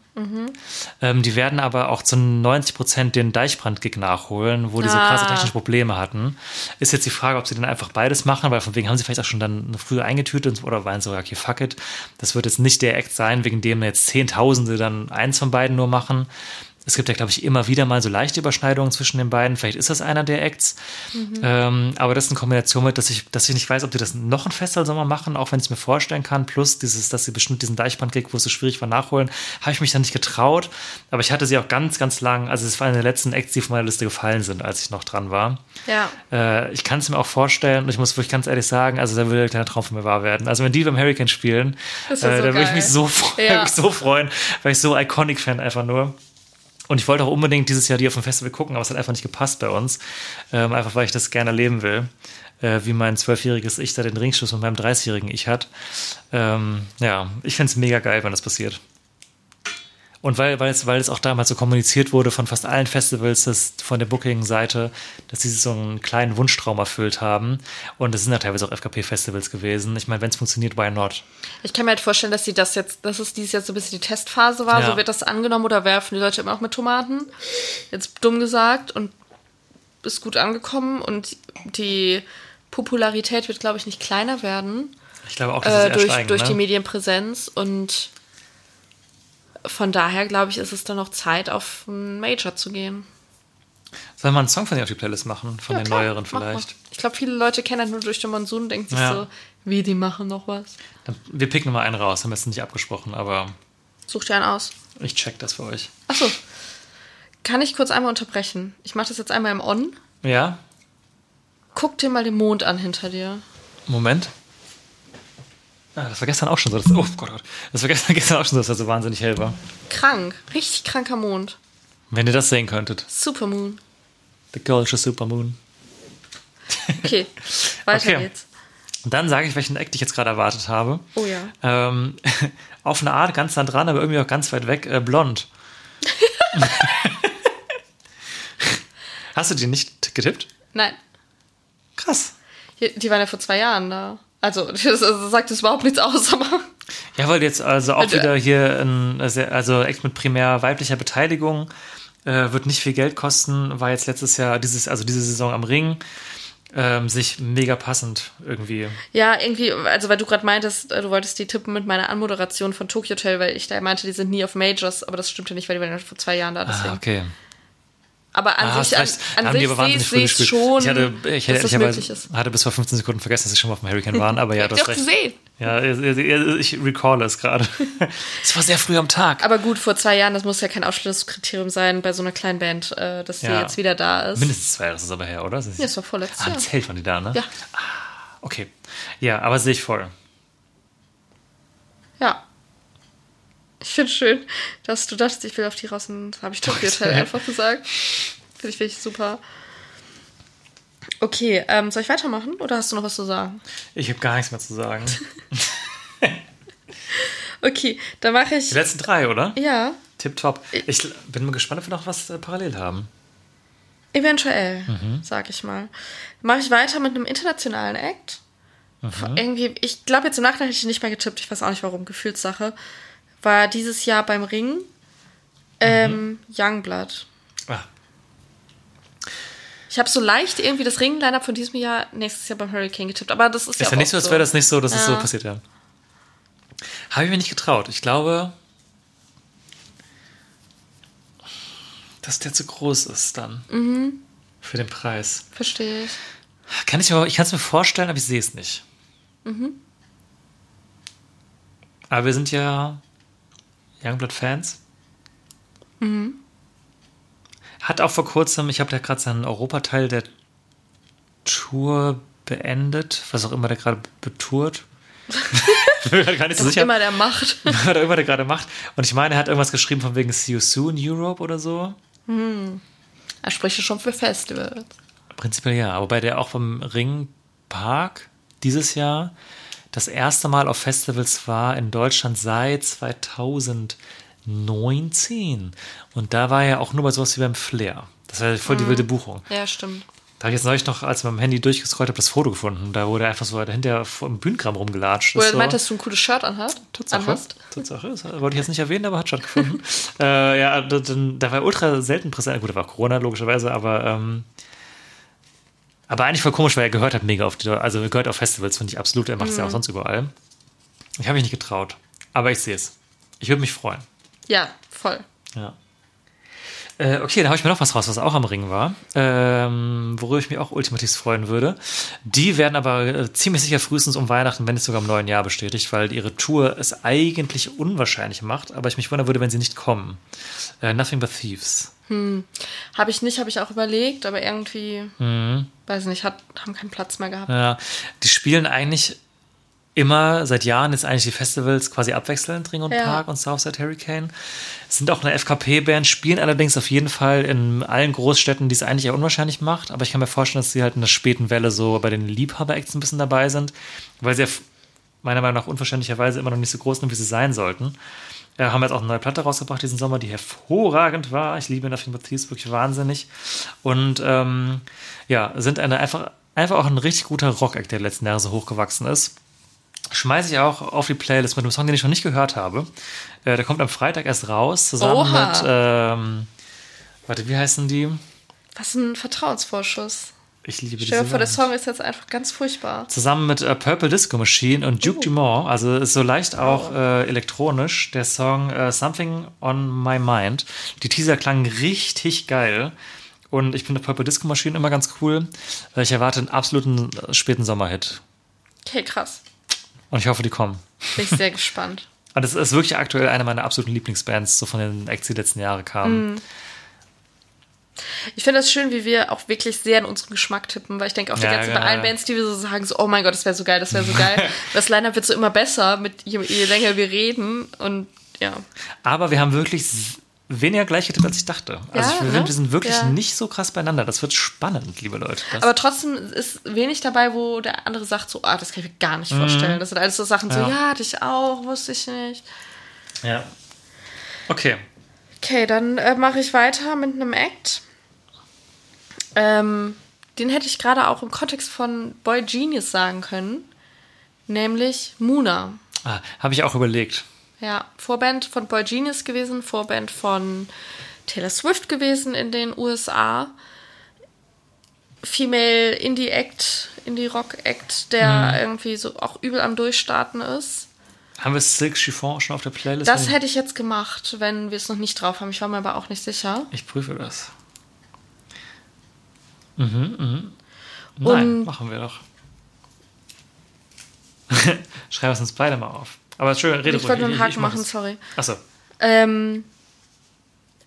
Ähm, die werden aber auch zu 90 Prozent den Deichbrand-Gig nachholen, wo die so krasse Ah. technische Probleme hatten. Ist jetzt die Frage, ob sie dann einfach beides machen, weil von wegen haben sie vielleicht auch schon dann früher eingetütet oder waren so, okay, fuck it. Das wird jetzt nicht der Act sein, wegen dem jetzt Zehntausende dann eins von beiden nur machen. Es gibt ja, glaube ich, immer wieder mal so leichte Überschneidungen zwischen den beiden. Vielleicht ist das einer der Acts. Ähm, aber das ist in Kombination mit, dass ich, dass ich nicht weiß, ob die das noch ein Festivalsommer machen, auch wenn ich es mir vorstellen kann. Plus dieses, dass sie bestimmt diesen Deichbrand-Gig, wo es so schwierig war, nachholen, habe ich mich dann nicht getraut. Aber ich hatte sie auch ganz, ganz lang, also es war eine der letzten Acts, die von meiner Liste gefallen sind, als ich noch dran war. Ja. Äh, ich kann es mir auch vorstellen, und ich muss wirklich ganz ehrlich sagen, also da würde ein kleiner Traum von mir wahr werden. Also wenn die beim Hurricane spielen, äh, so da würde ich mich so, freuen, Ja. mich so freuen, weil ich so Iconic-Fan einfach nur. Und ich wollte auch unbedingt dieses Jahr die auf dem Festival gucken, aber es hat einfach nicht gepasst bei uns. Ähm, einfach weil ich das gerne erleben will. Äh, wie mein zwölfjähriges Ich da den Ringschluss mit meinem 30-jährigen Ich hat. Ähm, ja, ich fände es mega geil, wenn das passiert. Und weil, weil, es, weil es auch damals so kommuniziert wurde von fast allen Festivals, dass von der Booking-Seite, dass sie so einen kleinen Wunschtraum erfüllt haben. Und es sind ja teilweise auch FKP-Festivals gewesen. Ich meine, wenn es funktioniert, why not? Ich kann mir halt vorstellen, dass sie das jetzt, dass es dieses Jahr so ein bisschen die Testphase war. Ja. So wird das angenommen oder werfen die Leute immer noch mit Tomaten. Jetzt dumm gesagt und ist gut angekommen und die Popularität wird, glaube ich, nicht kleiner werden Ich glaube auch, dass äh, durch, steigen, durch ne? die Medienpräsenz und von daher, glaube ich, ist es dann noch Zeit, auf einen Major zu gehen. Sollen wir einen Song von dir auf die Playlist machen? Von Ja, den klar, neueren vielleicht? Ich glaube, viele Leute kennen das nur durch den Monsun und denken sich Ja. so, wie, die machen noch was. Dann, wir picken mal einen raus, haben wir jetzt nicht abgesprochen, aber Such dir einen aus. ich check das für euch. Achso. Kann ich kurz einmal unterbrechen? Ich mache das jetzt einmal im On. Ja? Guck dir mal den Mond an hinter dir. Moment. Ah, das war gestern auch schon so. Das, oh Gott, Gott. Das war gestern, gestern auch schon so, dass er so wahnsinnig hell war. Krank. Richtig kranker Mond. Wenn ihr das sehen könntet. Supermoon. The Culture Supermoon. Okay, weiter Okay. geht's. Und dann sage ich, welchen Act ich jetzt gerade erwartet habe. Oh ja. Ähm, auf eine Art ganz nah dran, aber irgendwie auch ganz weit weg. Äh, blond. Hast du die nicht getippt? Nein, Krass. die, die waren ja vor zwei Jahren da. Also, das, das sagt es überhaupt nichts aus, aber. Ja, weil jetzt also auch wieder hier ein, sehr- also Act mit primär weiblicher Beteiligung äh, wird nicht viel Geld kosten, war jetzt letztes Jahr, dieses, also diese Saison am Ring, ähm, sich mega passend irgendwie. Ja, irgendwie, also weil du gerade meintest, äh, du wolltest die tippen mit meiner Anmoderation von Tokyo Hotel, weil ich da meinte, die sind nie auf Majors, aber das stimmte nicht, weil die waren ja vor zwei Jahren da. Deswegen. Ah, okay. Aber an Ah, sich, an, an sich sehe ich gespielt. schon, ich hatte, ich hätte das möglich ist. hatte bis vor 15 Sekunden vergessen, dass sie schon mal auf dem Hurricane waren, aber ja, Ich hab recht. gesehen. Ja, ich recall es gerade. Es war sehr früh am Tag. Aber gut, vor zwei Jahren, das muss ja kein Ausschlusskriterium sein bei so einer kleinen Band, äh, dass sie Ja. jetzt wieder da ist. Mindestens zwei Jahre ist es aber her, oder? Das Ja, das war vorletztes ah, Jahr. im Zelt waren die da, ne? Ja. Okay. Ja, aber sehe ich voll. Ich finde schön, dass du dachtest, ich will auf die raus und habe ich Tokyo Hotel Ja. einfach gesagt. Finde ich wirklich super. Okay, ähm, soll ich weitermachen oder hast du noch was zu sagen? Ich habe gar nichts mehr zu sagen. Okay, dann mache ich. Die letzten drei, oder? Ja, Tipptopp. Ich bin mal gespannt, ob wir noch was äh, parallel haben. eventuell, Mhm. sag ich mal. Mache ich weiter mit einem internationalen Act. Mhm. Irgendwie, ich glaube jetzt im Nachhinein hätte ich nicht mehr getippt, ich weiß auch nicht warum, Gefühlssache. War dieses Jahr beim Ring ähm, Mhm. Youngblood. Ah, Ich habe so leicht irgendwie das Ring-Lineup von diesem Jahr nächstes Jahr beim Hurricane getippt, aber das ist, ist ja ja nicht so, als wäre das nicht so, dass es so Ja. passiert, ja. Habe ich mir nicht getraut. Ich glaube, dass der zu groß ist dann. Mhm. Für den Preis. Verstehe ich. Kann ich mir, ich kann es mir vorstellen, aber ich sehe es nicht. Mhm. Aber wir sind ja Youngblood-Fans. Mhm. Hat auch vor kurzem, ich habe da gerade seinen Europateil der Tour beendet, was auch immer der gerade betourt. Gar nicht so sicher, immer der Macht. was er immer der gerade macht. Und ich meine, er hat irgendwas geschrieben von wegen See You Soon Europe oder so. er spricht ja schon für Festivals. Prinzipiell ja, wobei der auch beim Ringpark dieses Jahr das erste Mal auf Festivals war in Deutschland seit 2019. Und da war er auch nur bei sowas wie beim Flair. Das war voll die wilde Buchung. Ja, stimmt. Da habe ich jetzt neulich noch, als ich mit dem Handy durchgescrollt habe, das Foto gefunden. Da wurde einfach so dahinter im Bühnenkram rumgelatscht. Wo er so- meint, dass du ein cooles Shirt anhast, Tatsache. anhast. Tatsache. Das wollte ich jetzt nicht erwähnen, aber hat stattgefunden. äh, ja, da, da war ultra selten präsent. Gut, da war Corona logischerweise, aber ähm, aber eigentlich voll komisch, weil er gehört hat mega auf die, also gehört auf Festivals, finde ich absolut. Er macht es ja auch sonst überall. Ich habe mich nicht getraut, aber ich sehe es. Ich würde mich freuen. Ja, voll. Ja. Äh, okay, dann habe ich mir noch was raus, was auch am Ring war, ähm, worüber ich mich auch ultimativ freuen würde. Die werden aber äh, ziemlich sicher frühestens um Weihnachten, wenn nicht sogar im neuen Jahr bestätigt, weil ihre Tour es eigentlich unwahrscheinlich macht, aber ich mich wundern würde, wenn sie nicht kommen. Äh, Nothing but Thieves. Habe ich nicht, habe ich auch überlegt, aber irgendwie, Mhm. Weiß nicht, hat, haben keinen Platz mehr gehabt. Ja, die spielen eigentlich immer seit Jahren jetzt eigentlich die Festivals quasi abwechselnd, Ring und Ja. Park und Southside Hurricane. Sind auch eine FKP-Band, spielen allerdings auf jeden Fall in allen Großstädten, die es eigentlich eher unwahrscheinlich macht. Aber ich kann mir vorstellen, dass sie halt in der späten Welle so bei den Liebhaber-Acts ein bisschen dabei sind, weil sie ja meiner Meinung nach unverständlicherweise immer noch nicht so groß sind, wie sie sein sollten. Ja, haben jetzt auch eine neue Platte rausgebracht diesen Sommer, die hervorragend war. Ich liebe Nothing But Thieves, wirklich wahnsinnig. Und ähm, ja, sind eine einfach, einfach auch ein richtig guter Rock-Act, der letzten Jahre so hochgewachsen ist. Schmeiße ich auch auf die Playlist mit einem Song, den ich noch nicht gehört habe. Äh, der kommt am Freitag erst raus, zusammen Oha. mit, ähm, warte, wie heißen die? Was ein Vertrauensvorschuss. Ich liebe diese vor, der. Song ist jetzt einfach ganz furchtbar. Zusammen mit äh, Purple Disco Machine und Duke Dumont, also ist so leicht auch äh, elektronisch, der Song äh, Something on My Mind. Die Teaser klangen richtig geil. Und ich finde Purple Disco Machine immer ganz cool. Äh, Ich erwarte einen absoluten äh, späten Sommerhit. Okay, krass. Und ich hoffe, die kommen. Bin ich sehr gespannt. Und das ist wirklich aktuell eine meiner absoluten Lieblingsbands, so von den Acts, die letzten Jahre kamen. Ich finde das schön, wie wir auch wirklich sehr in unseren Geschmack tippen, weil ich denke auch die Ja, ganzen, ja, bei allen. Bands, die wir so sagen, so, oh mein Gott, das wäre so geil, das wäre so geil. das Line-Up wird so immer besser, mit je, je länger wir reden und ja. Aber wir haben wirklich weniger gleich getippt, als ich dachte. Also Ja, ich ne? wir sind wirklich nicht so krass beieinander. Das wird spannend, liebe Leute. Das Aber trotzdem ist wenig dabei, wo der andere sagt, so, ah, das kann ich mir gar nicht vorstellen. Das sind alles so Sachen, so, Mhm. Ja. ja, hatte ich auch, wusste ich nicht. ja. Okay. Okay, dann äh, mache ich weiter mit einem Act. Ähm, den hätte ich gerade auch im Kontext von Boy Genius sagen können. Nämlich Muna. Ah, Habe ich auch überlegt. Ja, Vorband von Boy Genius gewesen, Vorband von Taylor Swift gewesen in den USA. Female Indie Act, Indie Rock Act, der irgendwie so auch übel am Durchstarten ist. Haben wir Silk Chiffon schon auf der Playlist? Das hätte ich jetzt gemacht, wenn wir es noch nicht drauf haben. Ich war mir aber auch nicht sicher. ich, ich prüfe das. Mhm, mhm. Nein, Und- machen wir doch. Schreiben wir es uns beide mal auf. Aber schön, rede Ich wollte nur einen. Haken mach machen, es. sorry. Achso. Ähm,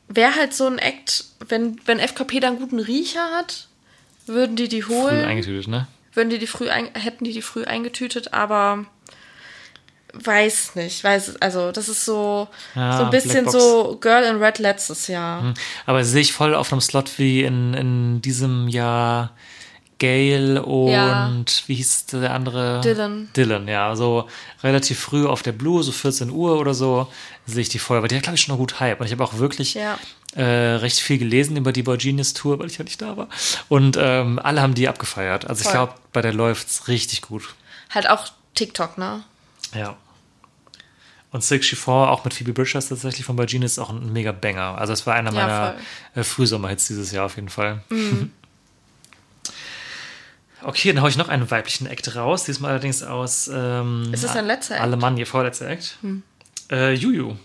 Wäre halt so ein Act, wenn, wenn FKP da einen guten Riecher hat, würden die die Früh holen. eingetütet, ne? würden die die früh ein, hätten die die früh eingetütet, aber weiß nicht, weiß also das ist so Ja, so ein bisschen Blackbox. so Girl in Red letztes Jahr. Aber sehe ich voll auf einem Slot wie in, in diesem Jahr Gail und Ja. wie hieß der andere? Dylan. Dylan, ja. So relativ früh auf der Blue, so 14 Uhr oder so, sehe ich die voll. Aber die hat, glaube ich, schon noch gut Hype. Und ich habe auch wirklich Ja. äh, recht viel gelesen über die Boy Genius Tour, weil ich ja nicht da war. Und ähm, alle haben die abgefeiert. Also ich Voll. glaube, bei der läuft's richtig gut. Halt auch TikTok, ne? Ja. Und Silk Chiffon, auch mit Phoebe Bridgers tatsächlich von Genius, ist auch ein mega Banger. Also es war einer Ja, meiner voll. äh, Frühsommerhits dieses Jahr auf jeden Fall. Mhm. Okay, dann hau ich noch einen weiblichen Act raus. Diesmal allerdings aus ähm, Ist es dein letzter Act? Alemannia, vorletzter Act. Äh, Juju.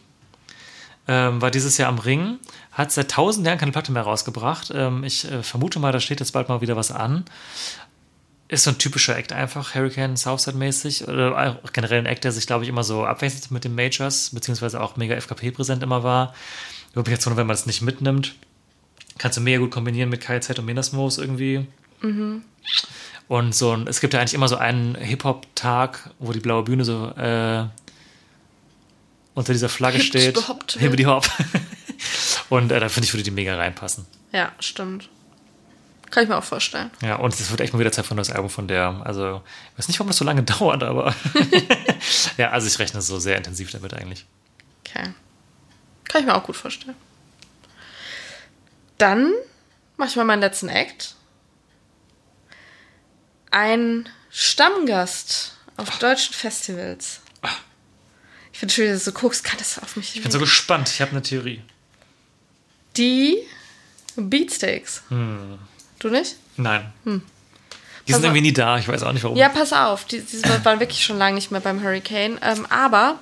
Ähm, war dieses Jahr am Ring, hat seit tausend Jahren keine Platte mehr rausgebracht. Ähm, ich äh, vermute mal, da steht jetzt bald mal wieder was an. Ist so ein typischer Act einfach, Hurricane Southside-mäßig. Oder auch generell ein Act, der sich, glaube ich, immer so abwechselt mit den Majors, beziehungsweise auch mega FKP-präsent immer war. Wundern, wenn man das nicht mitnimmt. Kannst du mega gut kombinieren mit KZ und Menasmos irgendwie. Und so ein, es gibt ja eigentlich immer so einen Hip-Hop-Tag, wo die blaue Bühne so äh, unter dieser Flagge Hip steht. gehoppt wird. Hippity Hop. Und äh, da finde ich, würde die mega reinpassen. Ja, stimmt. Kann ich mir auch vorstellen. Ja, und es wird echt mal wieder Zeit für neues Album von der. Also, ich weiß nicht, warum das so lange dauert, aber. ja, also ich rechne so sehr intensiv damit eigentlich. Okay. Kann ich mir auch gut vorstellen. Dann mache ich mal meinen letzten Act. ein Stammgast auf deutschen Festivals. Ich finde schön, dass du so guckst, kann das auf mich Ich bin so gespannt. Ich habe eine Theorie. Die Beatsteaks. Du nicht? Nein. Die Pass sind auf. irgendwie nie da. Ich weiß auch nicht warum. Ja, pass auf, die, die waren wirklich schon lange nicht mehr beim Hurricane. Ähm, aber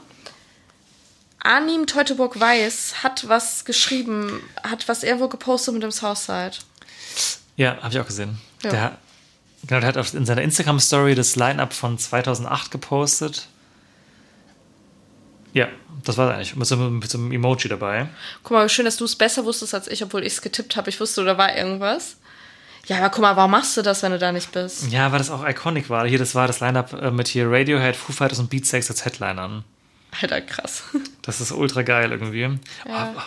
Arnim Teutoburg Weiß hat was geschrieben, hat was irgendwo gepostet mit dem Southside. Ja, habe ich auch gesehen. Ja. Der, genau, der hat auf, in seiner Instagram-Story das Line-Up von 2008 gepostet. Ja, das war eigentlich. Mit so, einem- mit so einem Emoji dabei. Guck mal, schön, dass du es besser wusstest als ich, obwohl ich es getippt habe. Ich wusste, da war irgendwas. Ja, aber guck mal, warum machst du das, wenn du da nicht bist? Ja, weil das auch iconic war. Hier, das war das Line-Up äh, mit hier Radiohead, Foo Fighters und Beatsteaks als Headlinern. Alter, krass. Das ist ultra geil irgendwie. Oh, oh,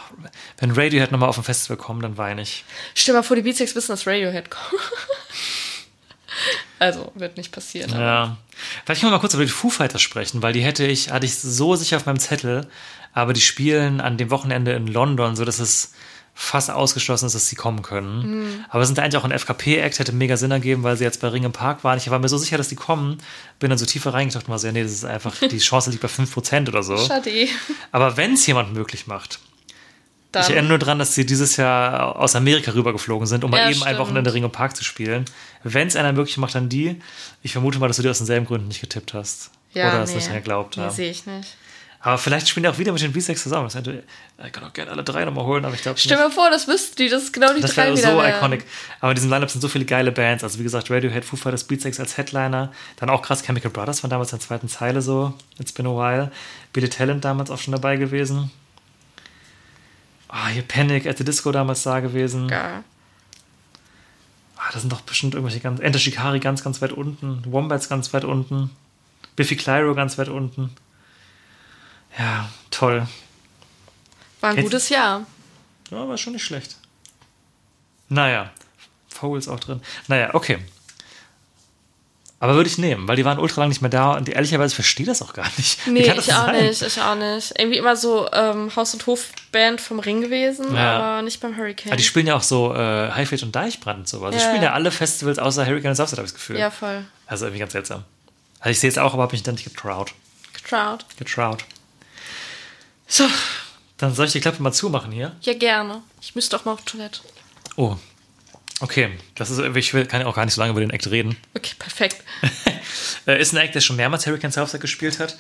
wenn Radiohead nochmal auf ein Festival kommt, dann weine ich. Stell dir mal vor, die Beatsteaks wissen, dass Radiohead kommt. also, wird nicht passieren. Ja. Vielleicht können wir mal kurz über die Foo Fighters sprechen, weil die hätte ich, hatte ich so sicher auf meinem Zettel, aber die spielen an dem Wochenende in London, so dass es fast ausgeschlossen ist, dass sie kommen können. Aber sind eigentlich auch ein FKP-Act, hätte mega Sinn ergeben, weil sie jetzt bei Ring im Park waren. Ich war mir so sicher, dass die kommen, bin dann so tiefer reingedacht und war so, ja, nee, das ist einfach, die Chance liegt bei 5% oder so. Schade. Aber wenn es jemand möglich macht, Dann, ich erinnere nur dran, dass sie dieses Jahr aus Amerika rübergeflogen sind, um mal Ja, eben ein stimmt. Wochenende Ring im Park zu spielen. Wenn es einer möglich macht, dann die. Ich vermute mal, dass du dir aus denselben Gründen nicht getippt hast. ja, Oder es nee. nicht dran geglaubt Nee, hast. sehe ich nicht. Aber vielleicht spielen die auch wieder mit den B6 zusammen. Das hätte, ich kann auch gerne alle drei nochmal holen, aber ich glaube Stell mir vor, das wüssten die, das ist genau die Das drei wäre so wären. iconic. Aber in diesem Lineup sind so viele geile Bands. Also wie gesagt, Radiohead, Foo Fighters, Beatsex als Headliner. Dann auch krass Chemical Brothers von damals in der zweiten Zeile so. It's been a while. Billy Talent damals auch schon dabei gewesen. Ah, hier Panic at the Disco damals da gewesen. Geil. Ah, da sind doch bestimmt irgendwelche ganz. Enter Shikari ganz, ganz weit unten. Wombats ganz weit unten. Biffy Clyro ganz weit unten. Ja, toll. War ein Jetzt- gutes Jahr. Ja, war schon nicht schlecht. Naja, Fouls auch drin. Naja, okay. Aber würde ich nehmen, weil die waren ultra lang nicht mehr da und ehrlicherweise ich verstehe das auch gar nicht. Nee, ich auch sein? nicht, ich auch nicht. Irgendwie immer so ähm, Haus- und Hofband vom Ring gewesen, Ja. aber nicht beim Hurricane. Ja, die spielen ja auch so äh, Highfield und Deichbrand und sowas. Die Ja, spielen ja ja. alle Festivals außer Hurricane und Southside, habe ich das Gefühl. ja, voll. Also irgendwie ganz seltsam. Also ich sehe es auch, aber habe mich dann nicht getraut. Getraut. Getraut. So, dann soll ich die Klappe mal zumachen hier. Ja, gerne. Ich müsste auch mal auf Toilette. Oh, okay. Das ist, ich will, kann ja auch gar nicht so lange über den Act reden. Okay, perfekt. Äh, ist ein Act, der schon mehrmals Hurricane Southside gespielt hat,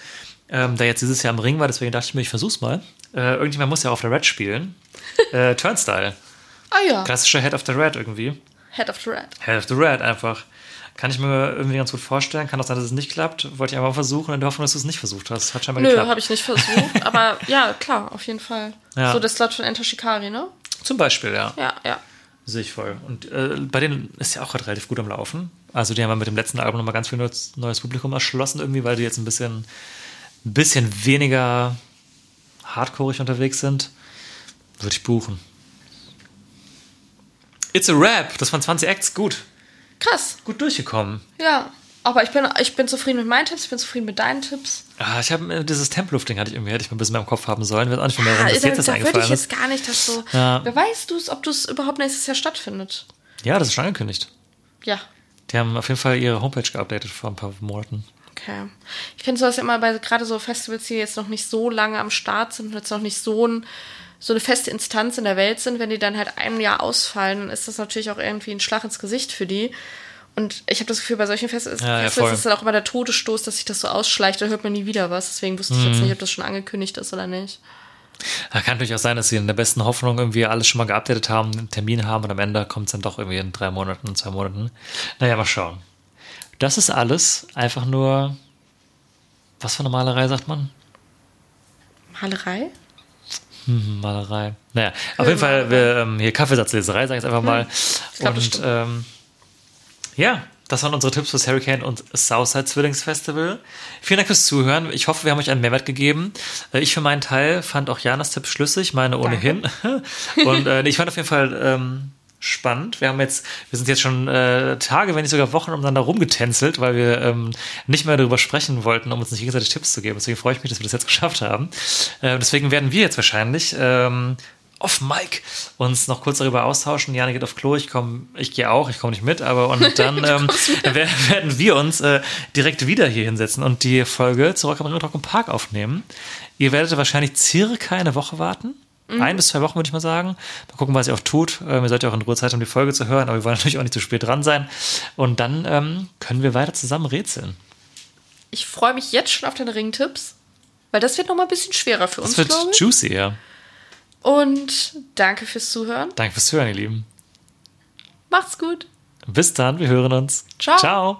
ähm, der jetzt dieses Jahr im Ring war, deswegen dachte ich mir, ich versuch's mal. Äh, irgendjemand muss ja auf der Red spielen. äh, Turnstyle. Ah ja, Klassischer Head of the Red irgendwie. Head of the Red. Head of the Red einfach. Kann ich mir irgendwie ganz gut vorstellen. Kann auch sein, dass es nicht klappt. Wollte ich einfach mal versuchen in der Hoffnung, dass du es nicht versucht hast. Hat scheinbar Nö, geklappt. habe ich nicht versucht, aber ja, klar, auf jeden Fall. Ja. So das Slot von Enter Shikari, ne? Zum Beispiel, ja. Ja, ja. Sehe ich voll. Und äh, bei denen ist ja auch gerade relativ gut am Laufen. Also die haben ja mit dem letzten Album nochmal ganz viel neues, neues Publikum erschlossen irgendwie, weil die jetzt ein bisschen, ein bisschen weniger hardcoreig unterwegs sind. Würde ich buchen. It's a Rap. Das waren 20 Acts. Gut. Krass, Gut durchgekommen. ja. Aber ich bin, ich bin zufrieden mit meinen Tipps, ich bin zufrieden mit deinen Tipps. Ah, ich habe dieses Tempelufting hatte ich irgendwie, hätte ich mal ein bisschen mehr im Kopf haben sollen. Weiß auch nicht mehr, Ah, warum das da jetzt erst da würde ich jetzt gar nicht, dass so. Ja. Wer weiß du es, ob du es überhaupt nächstes Jahr stattfindet? Ja, das ist schon angekündigt. Ja. Die haben auf jeden Fall ihre Homepage geupdatet vor ein paar Monaten. Okay. Ich finde sowas ja immer bei gerade so Festivals, die jetzt noch nicht so lange am Start sind und jetzt noch nicht so, ein, so eine feste Instanz in der Welt sind, wenn die dann halt ein Jahr ausfallen, dann ist das natürlich auch irgendwie ein Schlag ins Gesicht für die. Und ich habe das Gefühl, bei solchen Festivals, Ja, ja, ist dann auch immer der Todesstoß, dass sich das so ausschleicht, da hört man nie wieder was. Deswegen wusste ich Mhm. jetzt nicht, ob das schon angekündigt ist oder nicht. Ja, kann natürlich auch sein, dass sie in der besten Hoffnung irgendwie alles schon mal geupdatet haben, einen Termin haben und am Ende kommt es dann doch irgendwie in drei Monaten, zwei Monaten. Naja, mal schauen. Das ist alles einfach nur. Was für eine Malerei sagt man? Malerei? Hm, Malerei. Naja, auf jeden Fall wir, ähm, hier Kaffeesatzleserei, sag ich jetzt einfach mal. glaub, das und ähm, ja, das waren unsere Tipps fürs Hurricane und Southside Zwillingsfestival. Vielen Dank fürs Zuhören. Ich hoffe, wir haben euch einen Mehrwert gegeben. Äh, Ich für meinen Teil fand auch Janas Tipp schlüssig, meine ohnehin. Und äh, ich fand auf jeden Fall ähm, spannend. Wir haben jetzt, wir sind jetzt schon äh, Tage, wenn nicht sogar Wochen umeinander rumgetänzelt, weil wir ähm, nicht mehr darüber sprechen wollten, um uns nicht gegenseitig Tipps zu geben. Deswegen freue ich mich, dass wir das jetzt geschafft haben. Äh, deswegen werden wir jetzt wahrscheinlich ähm, auf Mike uns noch kurz darüber austauschen. Jana geht auf Klo, ich komme, ich gehe auch, ich komme nicht mit, aber und dann ähm, werden wir uns äh, direkt wieder hier hinsetzen und die Folge zurück am Ringeltrocken Park aufnehmen. Ihr werdet wahrscheinlich circa eine Woche warten. Mhm. Ein bis zwei Wochen würde ich mal sagen. Mal gucken, was ihr auch tut. Ähm, ihr sollt ja auch in Ruhe Zeit haben, die Folge zu hören, aber wir wollen natürlich auch nicht zu spät dran sein. Und dann ähm, können wir weiter zusammen rätseln. Ich freue mich jetzt schon auf deine Ringtipps, weil das wird noch mal ein bisschen schwerer für uns, Das wird juicy, ja. Und danke fürs Zuhören. Danke fürs Hören, ihr Lieben. Macht's gut. Bis dann, wir hören uns. Ciao. Ciao.